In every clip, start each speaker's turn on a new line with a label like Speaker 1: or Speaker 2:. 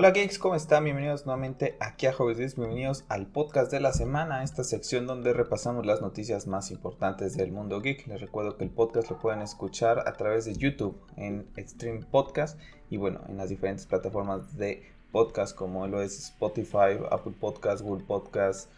Speaker 1: Hola geeks, ¿cómo están? Bienvenidos nuevamente aquí a Hobbies bienvenidos al podcast de la semana, esta sección donde repasamos las noticias más importantes del mundo geek. Les recuerdo que el podcast lo pueden escuchar a través de YouTube en Extreme Podcast y bueno, en las diferentes plataformas de podcast como lo es Spotify, Apple Podcast, Google Podcast.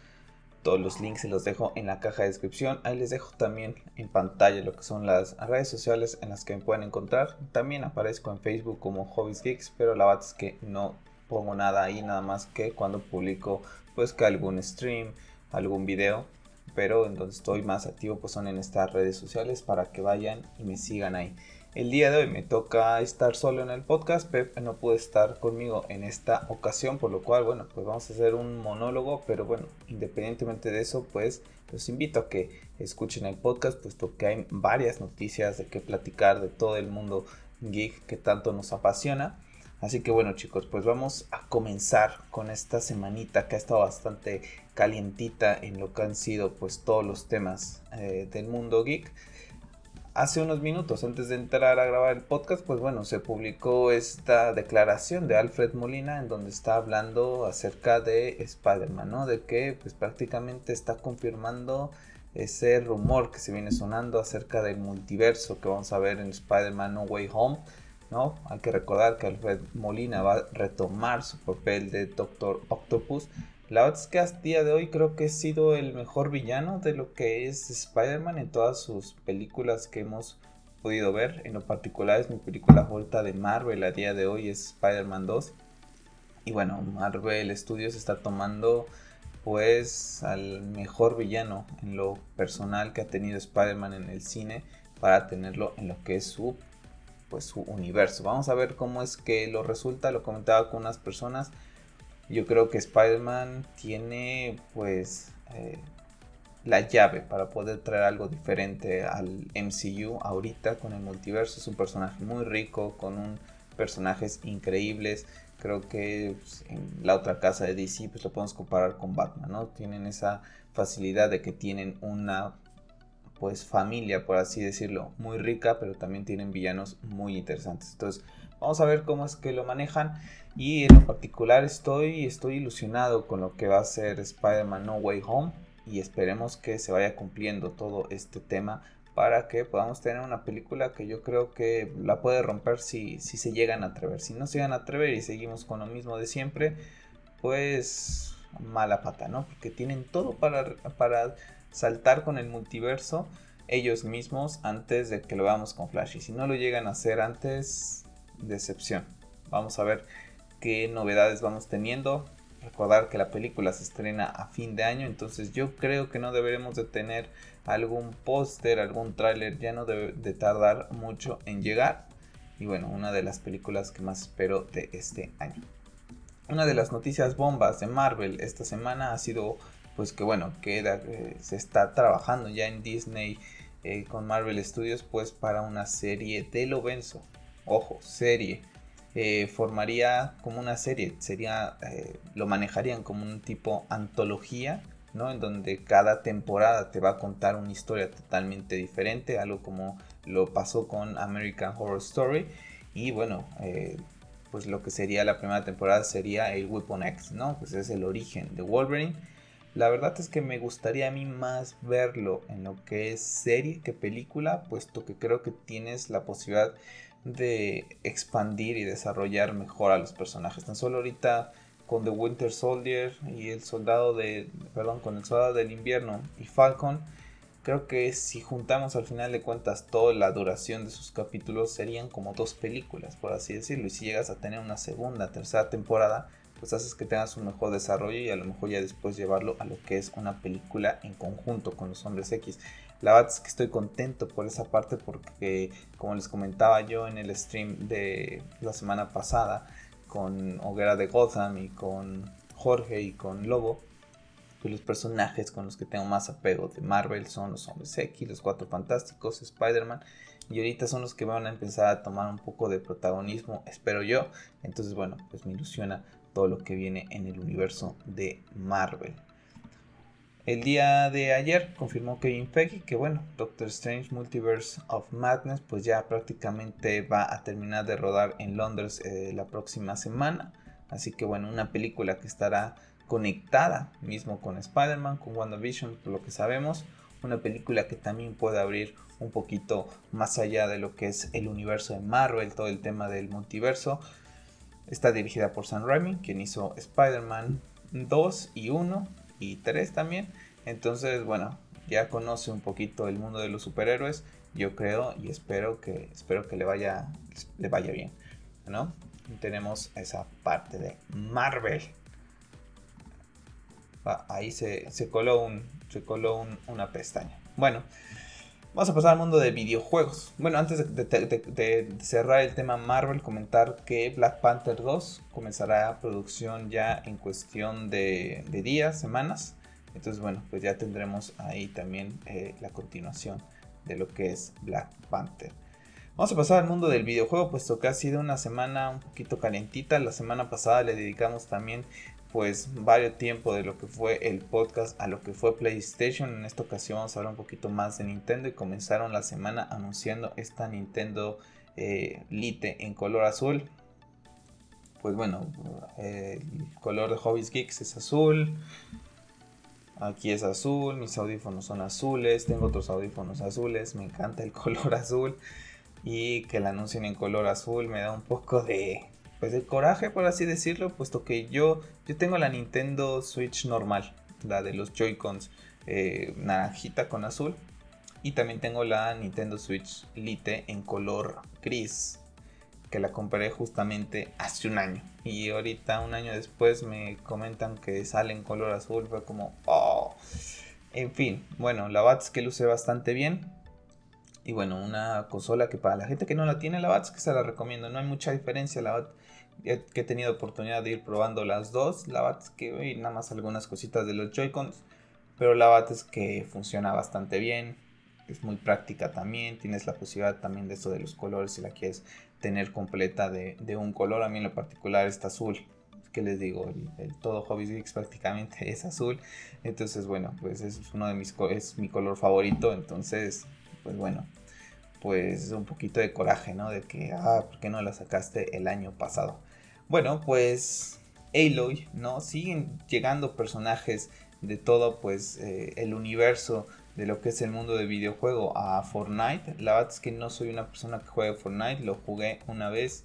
Speaker 1: Todos los links se los dejo en la caja de descripción. Ahí les dejo también en pantalla lo que son las redes sociales en las que me pueden encontrar. También aparezco en Facebook como Hobbies Geeks, pero la verdad es que no pongo nada ahí, nada más que cuando publico pues que algún stream, algún video, pero en donde estoy más activo pues son en estas redes sociales para que vayan y me sigan ahí. El día de hoy me toca estar solo en el podcast, Pep no puede estar conmigo en esta ocasión, por lo cual, bueno, pues vamos a hacer un monólogo, pero bueno, independientemente de eso, pues los invito a que escuchen el podcast, puesto que hay varias noticias de qué platicar de todo el mundo geek que tanto nos apasiona. Así que bueno chicos, pues vamos a comenzar con esta semanita que ha estado bastante calientita en lo que han sido pues todos los temas eh, del mundo geek. Hace unos minutos antes de entrar a grabar el podcast, pues bueno, se publicó esta declaración de Alfred Molina en donde está hablando acerca de Spider-Man, ¿no? De que pues prácticamente está confirmando ese rumor que se viene sonando acerca del multiverso que vamos a ver en Spider-Man No Way Home hay que recordar que Alfred Molina va a retomar su papel de Doctor Octopus. La verdad es que hasta día de hoy creo que ha sido el mejor villano de lo que es Spider-Man en todas sus películas que hemos podido ver. En lo particular es mi película favorita de Marvel a día de hoy es Spider-Man 2. Y bueno, Marvel Studios está tomando pues al mejor villano en lo personal que ha tenido Spider-Man en el cine para tenerlo en lo que es su pues su universo. Vamos a ver cómo es que lo resulta, lo comentaba con unas personas. Yo creo que Spider-Man tiene pues eh, la llave para poder traer algo diferente al MCU ahorita con el multiverso. Es un personaje muy rico, con un, personajes increíbles. Creo que pues, en la otra casa de DC pues lo podemos comparar con Batman, ¿no? Tienen esa facilidad de que tienen una pues familia, por así decirlo, muy rica, pero también tienen villanos muy interesantes. Entonces, vamos a ver cómo es que lo manejan y en particular estoy, estoy ilusionado con lo que va a ser Spider-Man No Way Home y esperemos que se vaya cumpliendo todo este tema para que podamos tener una película que yo creo que la puede romper si, si se llegan a atrever. Si no se llegan a atrever y seguimos con lo mismo de siempre, pues mala pata, ¿no? Porque tienen todo para saltar con el multiverso ellos mismos antes de que lo veamos con Flash. Y si no lo llegan a hacer antes, decepción. Vamos a ver qué novedades vamos teniendo. Recordar que la película se estrena a fin de año, entonces yo creo que no deberemos de tener algún póster, algún tráiler, ya no debe de tardar mucho en llegar. Y bueno, una de las películas que más espero de este año. Una de las noticias bombas de Marvel esta semana ha sido pues que bueno, que eh, se está trabajando ya en Disney eh, con Marvel Studios pues para una serie de Lovenzo. Ojo, serie. Eh, formaría como una serie, sería, lo manejarían como un tipo antología, ¿no? En donde cada temporada te va a contar una historia totalmente diferente, algo como lo pasó con American Horror Story. Y bueno, pues lo que sería la primera temporada sería el Weapon X, ¿no? Pues es el origen de Wolverine la verdad es que me gustaría a mí más verlo en lo que es serie que película, puesto que creo que tienes la posibilidad de expandir y desarrollar mejor a los personajes. Tan solo ahorita con The Winter Soldier y el soldado de, perdón, con el soldado del invierno y Falcon, creo que si juntamos al final de cuentas toda la duración de sus capítulos serían como dos películas, por así decirlo. Y si llegas a tener una segunda, tercera temporada, pues haces que tengas un mejor desarrollo y a lo mejor ya después llevarlo a lo que es una película en conjunto con los hombres X. La verdad es que estoy contento por esa parte porque como les comentaba yo en el stream de la semana pasada con Hoguera de Gotham y con Jorge y con Lobo, pues los personajes con los que tengo más apego de Marvel son los hombres X, los cuatro fantásticos, Spider-Man y ahorita son los que van a empezar a tomar un poco de protagonismo, espero yo. Entonces, bueno, pues me ilusiona todo lo que viene en el universo de Marvel. El día de ayer confirmó Kevin Feige que bueno, Doctor Strange Multiverse of Madness pues ya prácticamente va a terminar de rodar en Londres eh, la próxima semana. Así que bueno, una película que estará conectada mismo con Spider-Man, con WandaVision, por lo que sabemos. Una película que también puede abrir un poquito más allá de lo que es el universo de Marvel, todo el tema del multiverso. Está dirigida por Sam Raimi, quien hizo Spider-Man 2 y 1 y 3 también. Entonces, bueno, ya conoce un poquito el mundo de los superhéroes, yo creo y espero que espero que le vaya le vaya bien, ¿no? Tenemos esa parte de Marvel. Ah, ahí se, coló un se coló una pestaña. Bueno, Vamos a pasar al mundo de videojuegos. Bueno, antes de, cerrar el tema Marvel, comentar que Black Panther 2 comenzará producción ya en cuestión de, días, semanas. Entonces, bueno, pues ya tendremos ahí también eh, la continuación de lo que es Black Panther. Vamos a pasar al mundo del videojuego, puesto que ha sido una semana un poquito calentita. La semana pasada le dedicamos también pues varios tiempo de lo que fue el podcast a lo que fue PlayStation. En esta ocasión vamos a hablar un poquito más de Nintendo y comenzaron la semana anunciando esta Nintendo eh, Lite en color azul. Pues bueno, el color de Hobbies Geeks es azul. Aquí es azul, mis audífonos son azules, tengo otros audífonos azules, me encanta el color azul y que la anuncien en color azul me da un poco de, pues de coraje, por así decirlo, puesto que yo, yo tengo la Nintendo Switch normal, la de los Joy-Cons eh, naranjita con azul. Y también tengo la Nintendo Switch Lite en color gris, que la compré justamente hace un año. Y ahorita, un año después, me comentan que sale en color azul. Fue como, oh. En fin, bueno, la Bats que luce bastante bien. Y bueno, una consola que para la gente que no la tiene, la Bats que se la recomiendo. No hay mucha diferencia. La Bats que he tenido oportunidad de ir probando las dos. La bat es que nada más algunas cositas de los Joy-Cons. Pero la bat es que funciona bastante bien. Es muy práctica también. Tienes la posibilidad también de eso de los colores si la quieres tener completa de, un color. A mí en lo particular está azul. que les digo? El, todo Hobby Geeks prácticamente es azul. Entonces, bueno, pues es uno de mis es mi color favorito. Entonces, pues bueno, pues un poquito de coraje, ¿no? De que, ah, ¿por qué no la sacaste el año pasado? Bueno, pues Aloy, ¿no? Siguen llegando personajes de todo, pues, eh, el universo de lo que es el mundo de videojuego a Fortnite. La verdad es que no soy una persona que juegue Fortnite, lo jugué una vez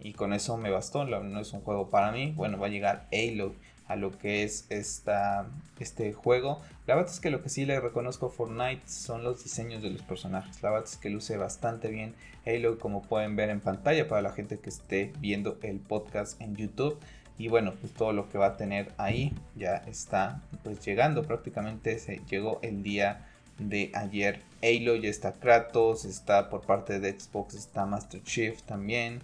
Speaker 1: y con eso me bastó, no es un juego para mí. Bueno, va a llegar Aloy a lo que es esta, este juego. La verdad es que lo que sí le reconozco a Fortnite son los diseños de los personajes. La verdad es que luce bastante bien Halo como pueden ver en pantalla para la gente que esté viendo el podcast en YouTube. Y bueno, pues todo lo que va a tener ahí ya está pues llegando. Prácticamente se llegó el día de ayer. Halo ya está Kratos, está por parte de Xbox, está Master Chief también.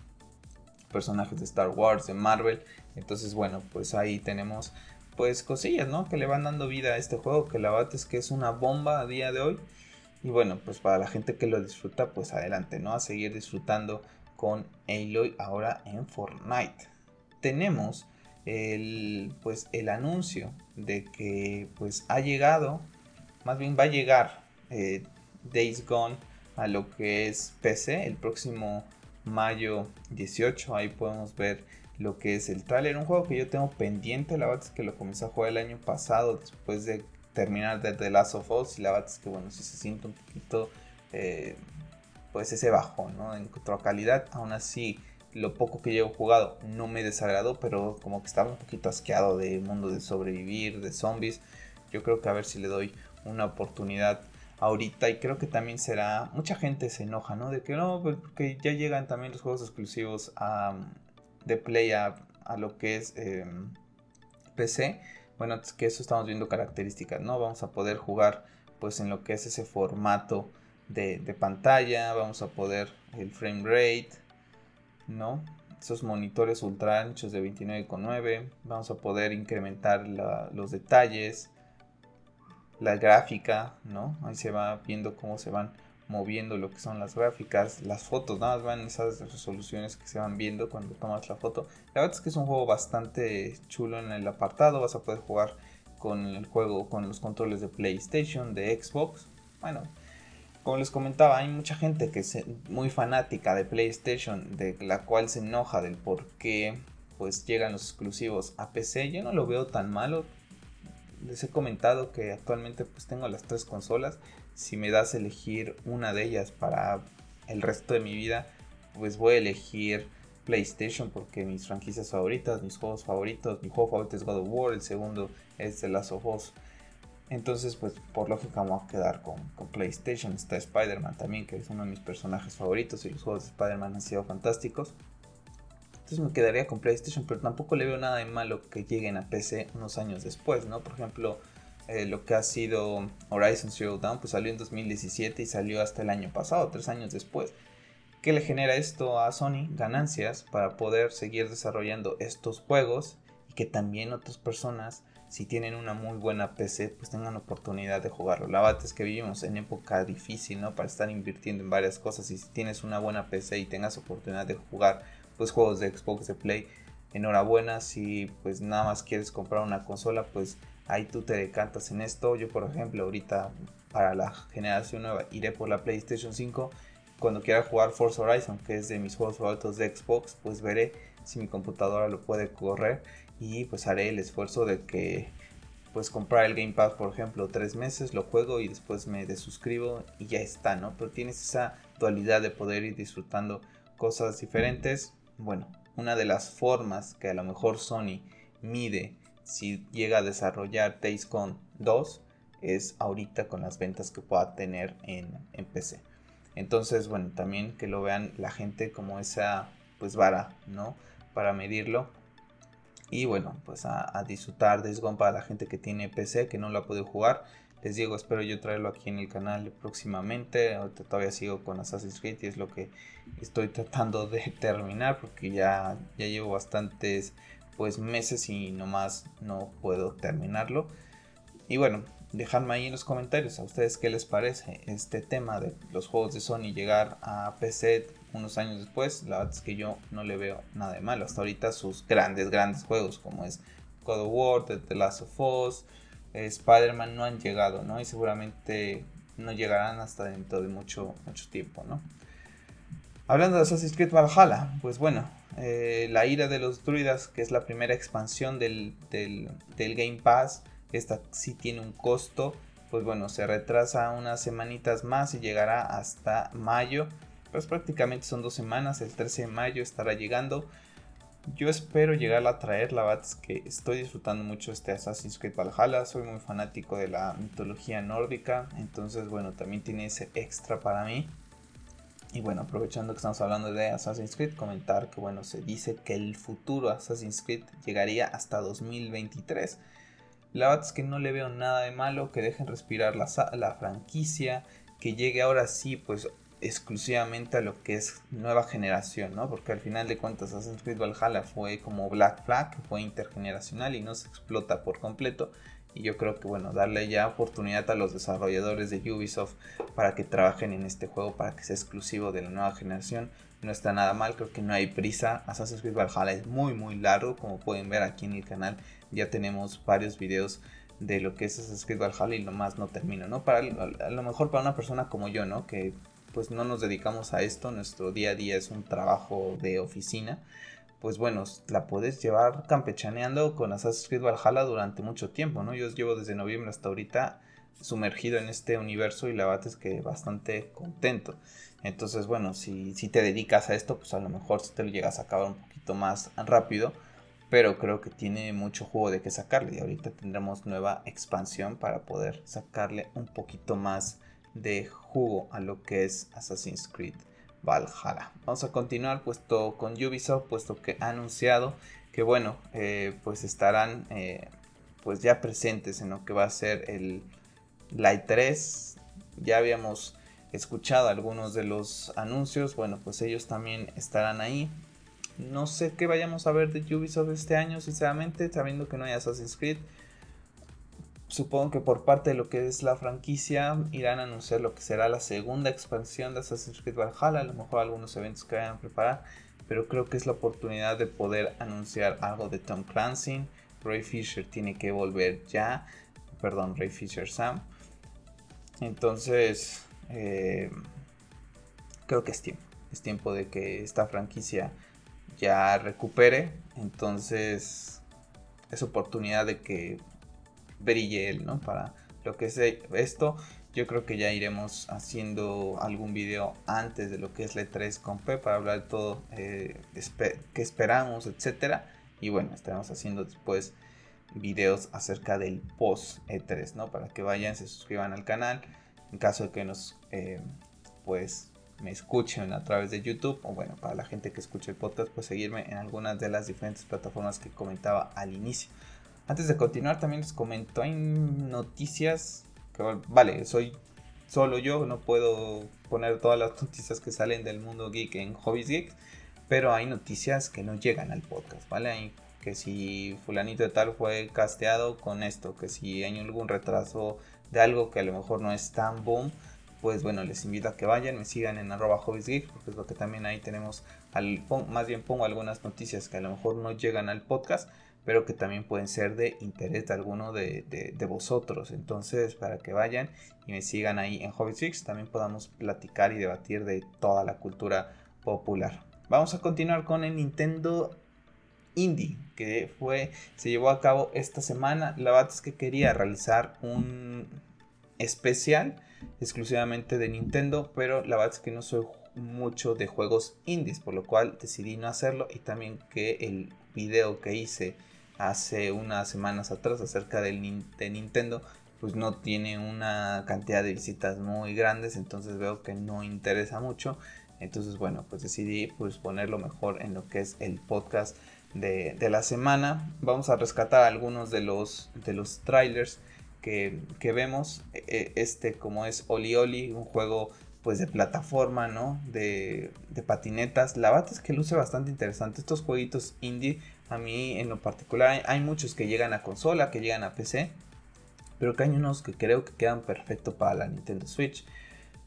Speaker 1: Personajes de Star Wars, de Marvel entonces, bueno, pues ahí tenemos pues cosillas, ¿no? Que le van dando vida a este juego, que la verdad es que es una bomba a día de hoy. Y bueno, pues para la gente que lo disfruta, pues adelante, ¿no? A seguir disfrutando con Aloy ahora en Fortnite. Tenemos el, pues, el anuncio de que pues ha llegado, más bien va a llegar eh, Days Gone a lo que es PC el próximo mayo 18. Ahí podemos ver lo que es el trailer. Un juego que yo tengo pendiente, la verdad es que lo comencé a jugar el año pasado después de terminar de The Last of Us y la verdad es que bueno, si se siente un poquito eh, pues ese bajón, ¿no? En cuanto a calidad, aún así lo poco que llevo jugado no me desagradó, pero como que estaba un poquito asqueado de mundo de sobrevivir, de zombies. Yo creo que a ver si le doy una oportunidad ahorita y creo que también será mucha gente se enoja no de que no pues, porque ya llegan también los juegos exclusivos a, de Play a, lo que es em, PC, bueno, que eso estamos viendo características, ¿no? Vamos a poder jugar pues en lo que es ese formato de, pantalla, vamos a poder el frame rate, ¿no? Esos monitores ultra anchos de 29,9, vamos a poder incrementar los detalles, la gráfica, ¿no? Ahí se va viendo cómo se van moviendo lo que son las gráficas, las fotos, nada más van esas resoluciones que se van viendo cuando tomas la foto. La verdad es que es un juego bastante chulo en el apartado, vas a poder jugar con el juego, con los controles de PlayStation, de Xbox. Bueno, como les comentaba, hay mucha gente que es muy fanática de PlayStation, de la cual se enoja del por qué pues llegan los exclusivos a PC. Yo no lo veo tan malo. Les he comentado que actualmente pues tengo las tres consolas. Si me das a elegir una de ellas para el resto de mi vida, pues voy a elegir PlayStation porque mis franquicias favoritas, mis juegos favoritos, mi juego favorito es God of War, el segundo es The Last of Us. Entonces, pues por lógica vamos a quedar con, con PlayStation. Está Spider-Man también, que es uno de mis personajes favoritos y los juegos de Spider-Man han sido fantásticos. Entonces me quedaría con PlayStation, pero tampoco le veo nada de malo que lleguen a PC unos años después, ¿no? Por ejemplo, eh, lo que ha sido Horizon Zero Dawn, pues salió en 2017 y salió hasta el año pasado, tres años después. ¿Qué le genera esto a Sony? Ganancias para poder seguir desarrollando estos juegos y que también otras personas, si tienen una muy buena PC, pues tengan oportunidad de jugarlo. La verdad es que vivimos en época difícil, ¿no? Para estar invirtiendo en varias cosas y si tienes una buena PC y tengas oportunidad de jugar pues juegos de Xbox de Play, enhorabuena. Si pues nada más quieres comprar una consola, pues ahí tú te decantas en esto. Yo por ejemplo ahorita para la generación nueva iré por la PlayStation 5 cuando quiera jugar Forza Horizon, que es de mis juegos favoritos de Xbox, pues veré si mi computadora lo puede correr y pues haré el esfuerzo de que pues comprar el Game Pass, por ejemplo, tres meses, lo juego y después me desuscribo y ya está, ¿no? Pero tienes esa dualidad de poder ir disfrutando cosas diferentes. Bueno, una de las formas que a lo mejor Sony mide si llega a desarrollar Days 2 es ahorita con las ventas que pueda tener en, PC. Entonces, bueno, también que lo vean la gente como esa pues vara, ¿no? Para medirlo. Y bueno, pues a, disfrutar de Gone para la gente que tiene PC, que no ha podido jugar. Les digo, espero yo traerlo aquí en el canal próximamente. Ahorita todavía sigo con Assassin's Creed y es lo que estoy tratando de terminar porque ya, ya llevo bastantes pues meses y nomás no puedo terminarlo. Y bueno, dejadme ahí en los comentarios a ustedes qué les parece este tema de los juegos de Sony llegar a PC unos años después. La verdad es que yo no le veo nada de malo. Hasta ahorita sus grandes, grandes juegos como es God of War, The Last of Us, Spider-Man no han llegado, ¿no? Y seguramente no llegarán hasta dentro de mucho, mucho tiempo, ¿no? Hablando de Assassin's Creed Valhalla, pues bueno, eh, la ira de los druidas, que es la primera expansión del, del, del Game Pass, esta sí tiene un costo, pues bueno, se retrasa unas semanitas más y llegará hasta mayo. Pues prácticamente son dos semanas, el 13 de mayo estará llegando. Yo espero llegar a traer, la verdad es que estoy disfrutando mucho este Assassin's Creed Valhalla, soy muy fanático de la mitología nórdica, entonces bueno, también tiene ese extra para mí. Y bueno, aprovechando que estamos hablando de Assassin's Creed, comentar que bueno, se dice que el futuro Assassin's Creed llegaría hasta 2023. La verdad es que no le veo nada de malo, que dejen respirar la, la franquicia, que llegue ahora sí, pues exclusivamente a lo que es nueva generación, ¿no? Porque al final de cuentas Assassin's Creed Valhalla fue como Black Flag, fue intergeneracional y no se explota por completo. Y yo creo que bueno, darle ya oportunidad a los desarrolladores de Ubisoft para que trabajen en este juego, para que sea exclusivo de la nueva generación, no está nada mal, creo que no hay prisa. Assassin's Creed Valhalla es muy muy largo, como pueden ver aquí en el canal ya tenemos varios videos de lo que es Assassin's Creed Valhalla y nomás no termino, ¿no? Para, a lo mejor para una persona como yo, ¿no? Que pues no nos dedicamos a esto, nuestro día a día es un trabajo de oficina, pues bueno, la puedes llevar campechaneando con Assassin's Creed Valhalla durante mucho tiempo, ¿no? Yo llevo desde noviembre hasta ahorita sumergido en este universo y la verdad es que bastante contento. Entonces, bueno, si, si te dedicas a esto, pues a lo mejor si te lo llegas a acabar un poquito más rápido pero creo que tiene mucho juego de que sacarle y ahorita tendremos nueva expansión para poder sacarle un poquito más de jugo a lo que es Assassin's Creed Valhalla. Vamos a continuar puesto con Ubisoft, puesto que ha anunciado que bueno, eh, pues estarán eh, pues ya presentes en lo que va a ser el Light 3. Ya habíamos escuchado algunos de los anuncios, bueno, pues ellos también estarán ahí. No sé qué vayamos a ver de Ubisoft este año, sinceramente, sabiendo que no hay Assassin's Creed. Supongo que por parte de lo que es la franquicia irán a anunciar lo que será la segunda expansión de Assassin's Creed Valhalla, a lo mejor algunos eventos que vayan a preparar, pero creo que es la oportunidad de poder anunciar algo de Tom Clancy. Ray Fisher tiene que volver ya, perdón, Ray Fisher Sam. Entonces, eh, creo que es tiempo, es tiempo de que esta franquicia ya recupere. Entonces es oportunidad de que brille él, ¿no? Para lo que es esto. Yo creo que ya iremos haciendo algún video antes de lo que es la E3 con P para hablar de todo eh, que esperamos, etcétera. Y bueno, estaremos haciendo después videos acerca del post E3, ¿no? Para que vayan, se suscriban al canal. En caso de que nos, eh, pues, me escuchen a través de YouTube. O bueno, para la gente que escuche el podcast, pues seguirme en algunas de las diferentes plataformas que comentaba al inicio. Antes de continuar, también les comento, hay noticias vale, soy solo yo, no puedo poner todas las noticias que salen del mundo geek en Hobbies Geek, pero hay noticias que no llegan al podcast, ¿vale? Hay que si fulanito de tal fue casteado con esto, que si hay algún retraso de algo que a lo mejor no es tan boom, pues bueno, les invito a que vayan, me sigan en arroba hobbiesgeek, porque es lo que también ahí tenemos, al, más bien pongo algunas noticias que a lo mejor no llegan al podcast, pero que también pueden ser de interés de alguno de, vosotros. Entonces, para que vayan y me sigan ahí en Hobby también podamos platicar y debatir de toda la cultura popular. Vamos a continuar con el Nintendo Indie, que fue, se llevó a cabo esta semana. La verdad es que quería realizar un especial exclusivamente de Nintendo, pero la verdad es que no soy mucho de juegos indies, por lo cual decidí no hacerlo y también que el video que hice hace unas semanas atrás acerca del, de Nintendo, pues no tiene una cantidad de visitas muy grandes, entonces veo que no interesa mucho. Entonces, bueno, pues decidí pues ponerlo mejor en lo que es el podcast de, la semana. Vamos a rescatar algunos de los, de los trailers que, vemos. E, e, este como es Oli Oli, un juego pues de plataforma, ¿no? De, de patinetas. La verdad es que luce bastante interesante. Estos jueguitos indie a mí en lo particular hay, muchos que llegan a consola, que llegan a PC, pero que hay unos que creo que quedan perfecto para la Nintendo Switch.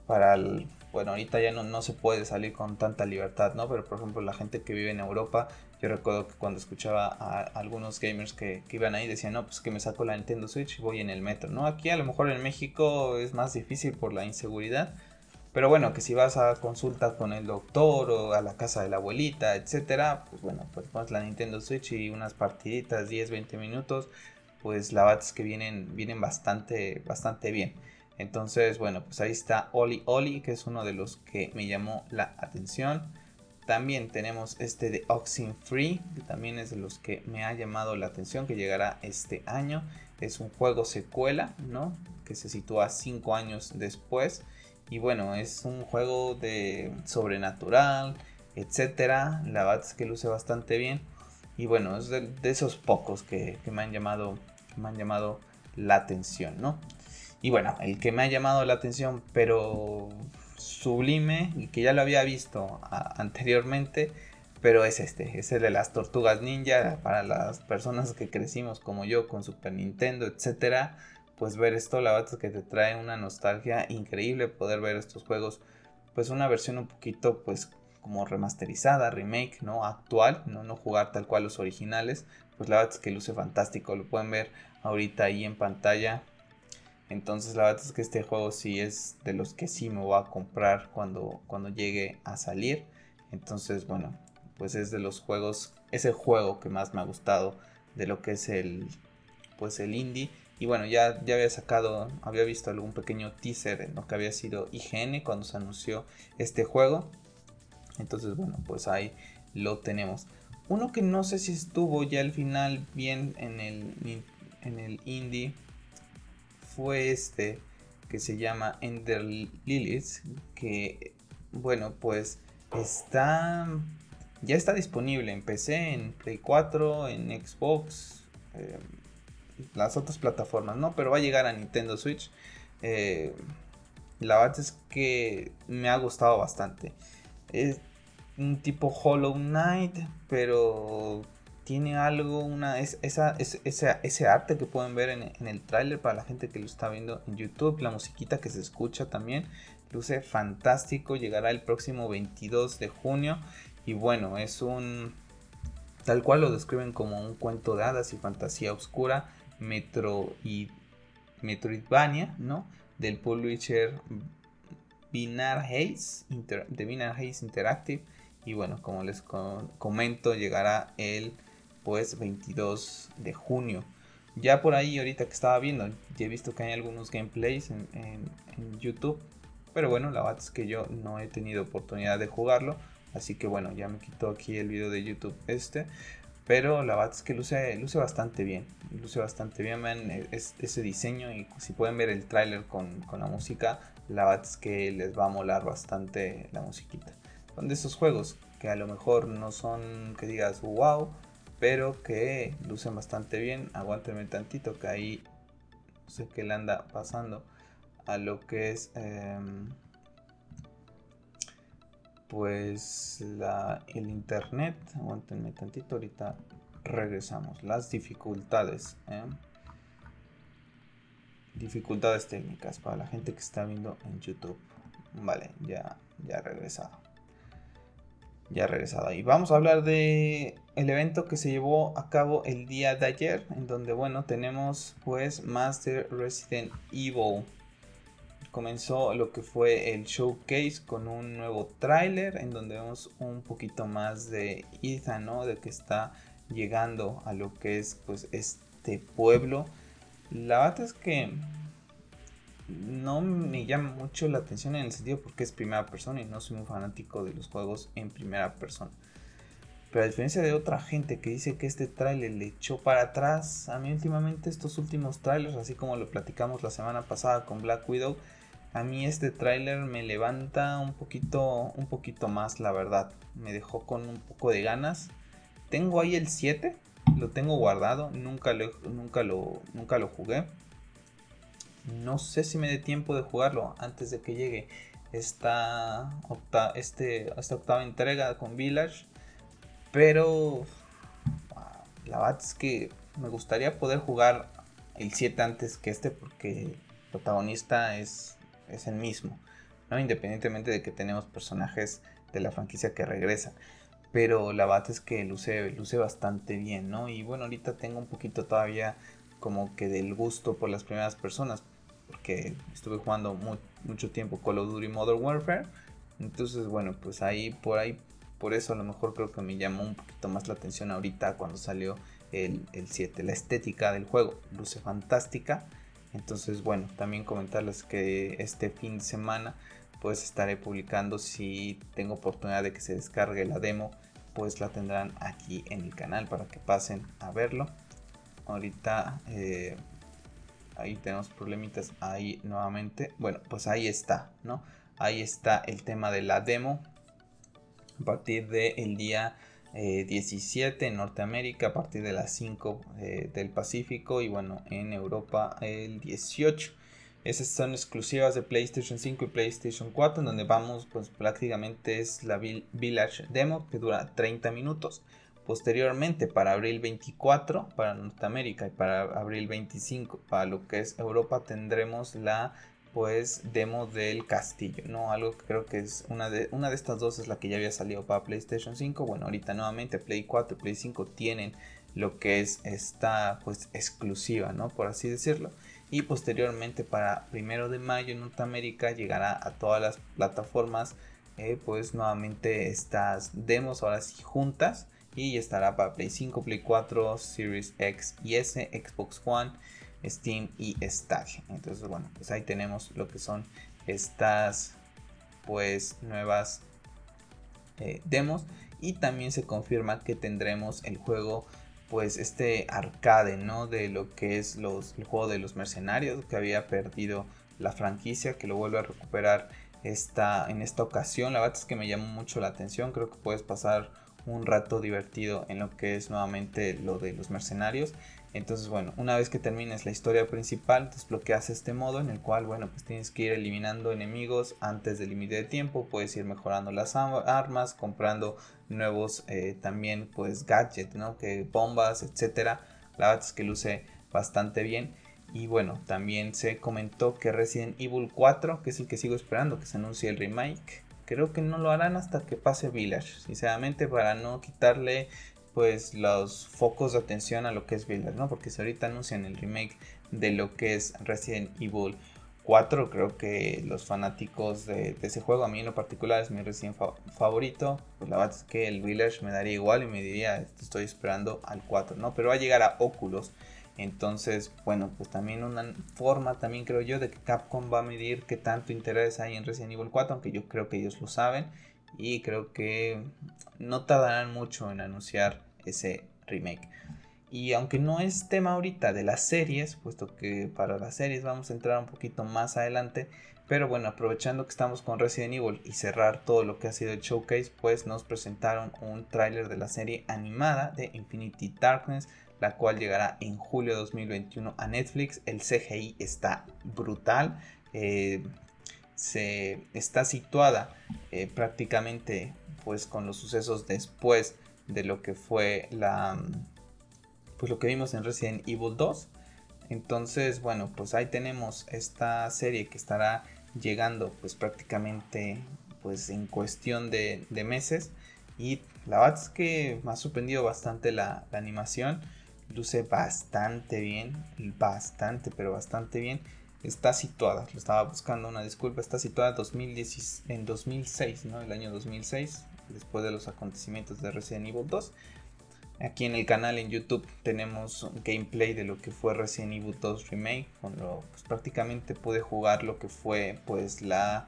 Speaker 1: Para el, bueno, ahorita ya no, no se puede salir con tanta libertad, ¿no? Pero por ejemplo la gente que vive en Europa, yo recuerdo que cuando escuchaba a, algunos gamers que, que, iban ahí decían, no, pues que me saco la Nintendo Switch y voy en el metro, ¿no? Aquí a lo mejor en México es más difícil por la inseguridad, pero bueno, que si vas a consulta con el doctor o a la casa de la abuelita, etcétera, pues bueno, pues pones la Nintendo Switch y unas partiditas 10, 20 minutos, pues la verdad que vienen, vienen bastante, bastante bien. Entonces, bueno, pues ahí está Oli Oli, que es uno de los que me llamó la atención. También tenemos este de Oxen Free, que también es de los que me ha llamado la atención, que llegará este año. Es un juego secuela, ¿no? Que se sitúa 5 años después y bueno, es un juego de sobrenatural, etcétera. La verdad es que luce bastante bien. Y bueno, es de, esos pocos que, me han llamado. me han llamado la atención, ¿no? Y bueno, el que me ha llamado la atención, pero sublime, y que ya lo había visto anteriormente, pero es este, es el de las tortugas ninja, para las personas que crecimos como yo con Super Nintendo, etcétera pues ver esto, la verdad es que te trae una nostalgia increíble poder ver estos juegos, pues una versión un poquito pues como remasterizada, remake, ¿no? Actual, ¿no? No jugar tal cual los originales, pues la verdad es que luce fantástico, lo pueden ver ahorita ahí en pantalla. Entonces la verdad es que este juego sí es de los que sí me voy a comprar cuando, cuando llegue a salir. Entonces bueno, pues es de los juegos, es el juego que más me ha gustado de lo que es el, pues el indie. Y bueno, ya, ya había sacado, había visto algún pequeño teaser en lo que había sido IGN cuando se anunció este juego. Entonces, bueno, pues ahí lo tenemos. Uno que no sé si estuvo ya al final bien en el, en el indie fue este que se llama Ender Lilies. Que, bueno, pues está. Ya está disponible en PC, en Play 4, en Xbox. Eh, las otras plataformas, ¿no? Pero va a llegar a Nintendo Switch. Eh, la verdad es que me ha gustado bastante. Es un tipo Hollow Knight, pero tiene algo, una, es, esa, ese arte que pueden ver en, el tráiler para la gente que lo está viendo en YouTube, la musiquita que se escucha también, luce fantástico, llegará el próximo 22 de junio y bueno, es un, tal cual lo describen como un cuento de hadas y fantasía oscura, Metro y Metroidvania, ¿no? Del publisher Binar Haze, de Interactive. y bueno, como les comento, llegará el pues 22 de junio. Ya por ahí ahorita que estaba viendo, ya he visto que hay algunos gameplays en, en YouTube, pero bueno, la verdad es que yo no he tenido oportunidad de jugarlo, así que bueno, ya me quito aquí el video de YouTube este. Pero la verdad es que luce, luce bastante bien. Luce bastante bien, e, ese diseño. Y si pueden ver el tráiler con, la música, la verdad es que les va a molar bastante la musiquita. Son de esos juegos que a lo mejor no son que digas wow, pero que lucen bastante bien. Aguántenme tantito que ahí no sé qué le anda pasando a lo que es. Em, pues el internet, aguantenme tantito, ahorita regresamos. Las dificultades. ¿eh? Dificultades técnicas para la gente que está viendo en YouTube. Vale, ya, ya regresado. Ya regresado. Y vamos a hablar de el evento que se llevó a cabo el día de ayer. En donde, bueno, tenemos pues Master Resident Evil comenzó lo que fue el showcase con un nuevo tráiler en donde vemos un poquito más de Ethan, ¿no? De que está llegando a lo que es pues este pueblo. La verdad es que no me llama mucho la atención en el sentido porque es primera persona y no soy un fanático de los juegos en primera persona. Pero a diferencia de otra gente que dice que este tráiler le echó para atrás, a mí últimamente estos últimos trailers, así como lo platicamos la semana pasada con Black Widow, a mí este tráiler me levanta un poquito, un poquito más, la verdad. Me dejó con un poco de ganas. Tengo ahí el 7, lo tengo guardado, nunca lo, nunca lo, nunca lo jugué. No sé si me dé tiempo de jugarlo antes de que llegue esta, este, esta octava entrega con Village. Pero la verdad es que me gustaría poder jugar el 7 antes que este porque el protagonista es es el mismo, ¿no? Independientemente de que tenemos personajes de la franquicia que regresan. Pero la verdad es que luce, luce bastante bien, ¿no? Y bueno, ahorita tengo un poquito todavía como que del gusto por las primeras personas. Porque estuve jugando mucho tiempo Call of Duty Modern Warfare. Entonces, bueno, pues ahí, por ahí, por eso a lo mejor creo que me llamó un poquito más la atención ahorita cuando salió el, el 7. La estética del juego luce fantástica. Entonces, bueno, también comentarles que este fin de semana pues estaré publicando si tengo oportunidad de que se descargue la demo, pues la tendrán aquí en el canal para que pasen a verlo. Ahorita eh, ahí tenemos problemitas ahí nuevamente. Bueno, pues ahí está, ¿no? Ahí está el tema de la demo. A partir del día 17 eh, en Norteamérica a partir de las 5 eh, del Pacífico y bueno en Europa el 18 esas son exclusivas de PlayStation 5 y PlayStation 4 en donde vamos pues prácticamente es la Village Demo que dura 30 minutos. Posteriormente para abril 24 para Norteamérica y para abril 25 para lo que es Europa tendremos la pues demo del castillo, ¿no? Algo que creo que es una de, una de estas dos es la que ya había salido para PlayStation 5. Bueno, ahorita nuevamente Play 4 y Play 5 tienen lo que es esta pues exclusiva, ¿no? Por así decirlo. Y posteriormente para primero de mayo en Norteamérica llegará a todas las plataformas eh, pues nuevamente estas demos ahora sí juntas y estará para Play 5, Play 4, Series X y S, Xbox One Steam y Stack. Entonces, bueno, pues ahí tenemos lo que son estas pues nuevas eh, demos. Y también se confirma que tendremos el juego pues este arcade no de lo que es los, el juego de los mercenarios que había perdido la franquicia que lo vuelve a recuperar esta, en esta ocasión. La verdad es que me llamó mucho la atención. Creo que puedes pasar un rato divertido en lo que es nuevamente lo de los mercenarios entonces, bueno, una vez que termines la historia principal, desbloqueas este modo en el cual, bueno, pues tienes que ir eliminando enemigos antes del límite de tiempo. Puedes ir mejorando las armas, comprando nuevos eh, también, pues, gadgets, ¿no? Que bombas, etcétera. La verdad es que luce bastante bien. Y bueno, también se comentó que Resident Evil 4, que es el que sigo esperando, que se anuncie el remake. Creo que no lo harán hasta que pase Village, sinceramente, para no quitarle pues los focos de atención a lo que es Village, ¿no? Porque si ahorita anuncian el remake de lo que es Resident Evil 4. Creo que los fanáticos de, ese juego, a mí en lo particular es mi recién favorito. Pues la verdad es que el Village me daría igual y me diría, estoy esperando al 4, ¿no? Pero va a llegar a Oculus. Entonces, bueno, pues también una forma, también creo yo, de que Capcom va a medir qué tanto interés hay en Resident Evil 4, aunque yo creo que ellos lo saben. Y creo que no tardarán mucho en anunciar ese remake. Y aunque no es tema ahorita de las series, puesto que para las series vamos a entrar un poquito más adelante, pero bueno, aprovechando que estamos con Resident Evil y cerrar todo lo que ha sido el showcase, pues nos presentaron un tráiler de la serie animada de Infinity Darkness, la cual llegará en julio de 2021 a Netflix. El CGI está brutal. Eh, se está situada eh, prácticamente pues con los sucesos después de lo que fue la pues lo que vimos en Resident Evil 2 entonces bueno pues ahí tenemos esta serie que estará llegando pues prácticamente pues en cuestión de, meses. Y la verdad es que me ha sorprendido bastante la, animación. Luce bastante bien bastante pero bastante bien. Está situada, lo estaba buscando una disculpa, está situada en 2006, ¿no? El año 2006, después de los acontecimientos de Resident Evil 2. Aquí en el canal en YouTube tenemos gameplay de lo que fue Resident Evil 2 Remake, con lo pues, prácticamente pude jugar lo que fue pues la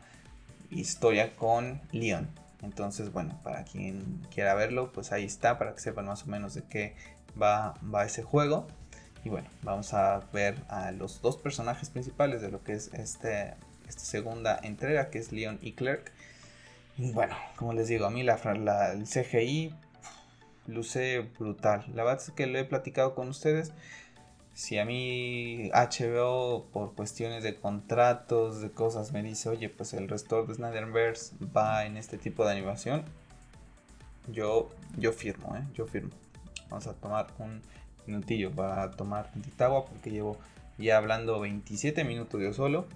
Speaker 1: historia con Leon. Entonces, bueno, para quien quiera verlo, pues ahí está, para que sepan más o menos de qué va, va ese juego. Y bueno, vamos a ver a los dos personajes principales de lo que es este, esta segunda entrega, que es Leon y Clerk. Bueno, como les digo, a mí la, el CGI luce brutal. La verdad es que lo he platicado con ustedes. Si a mí HBO por cuestiones de contratos, de cosas, me dice, oye, pues el restore de Snyderverse va en este tipo de animación, yo, yo firmo, ¿eh? Yo firmo. Vamos a tomar un minutillo para tomar tantita agua porque llevo ya hablando 27 minutos yo solo.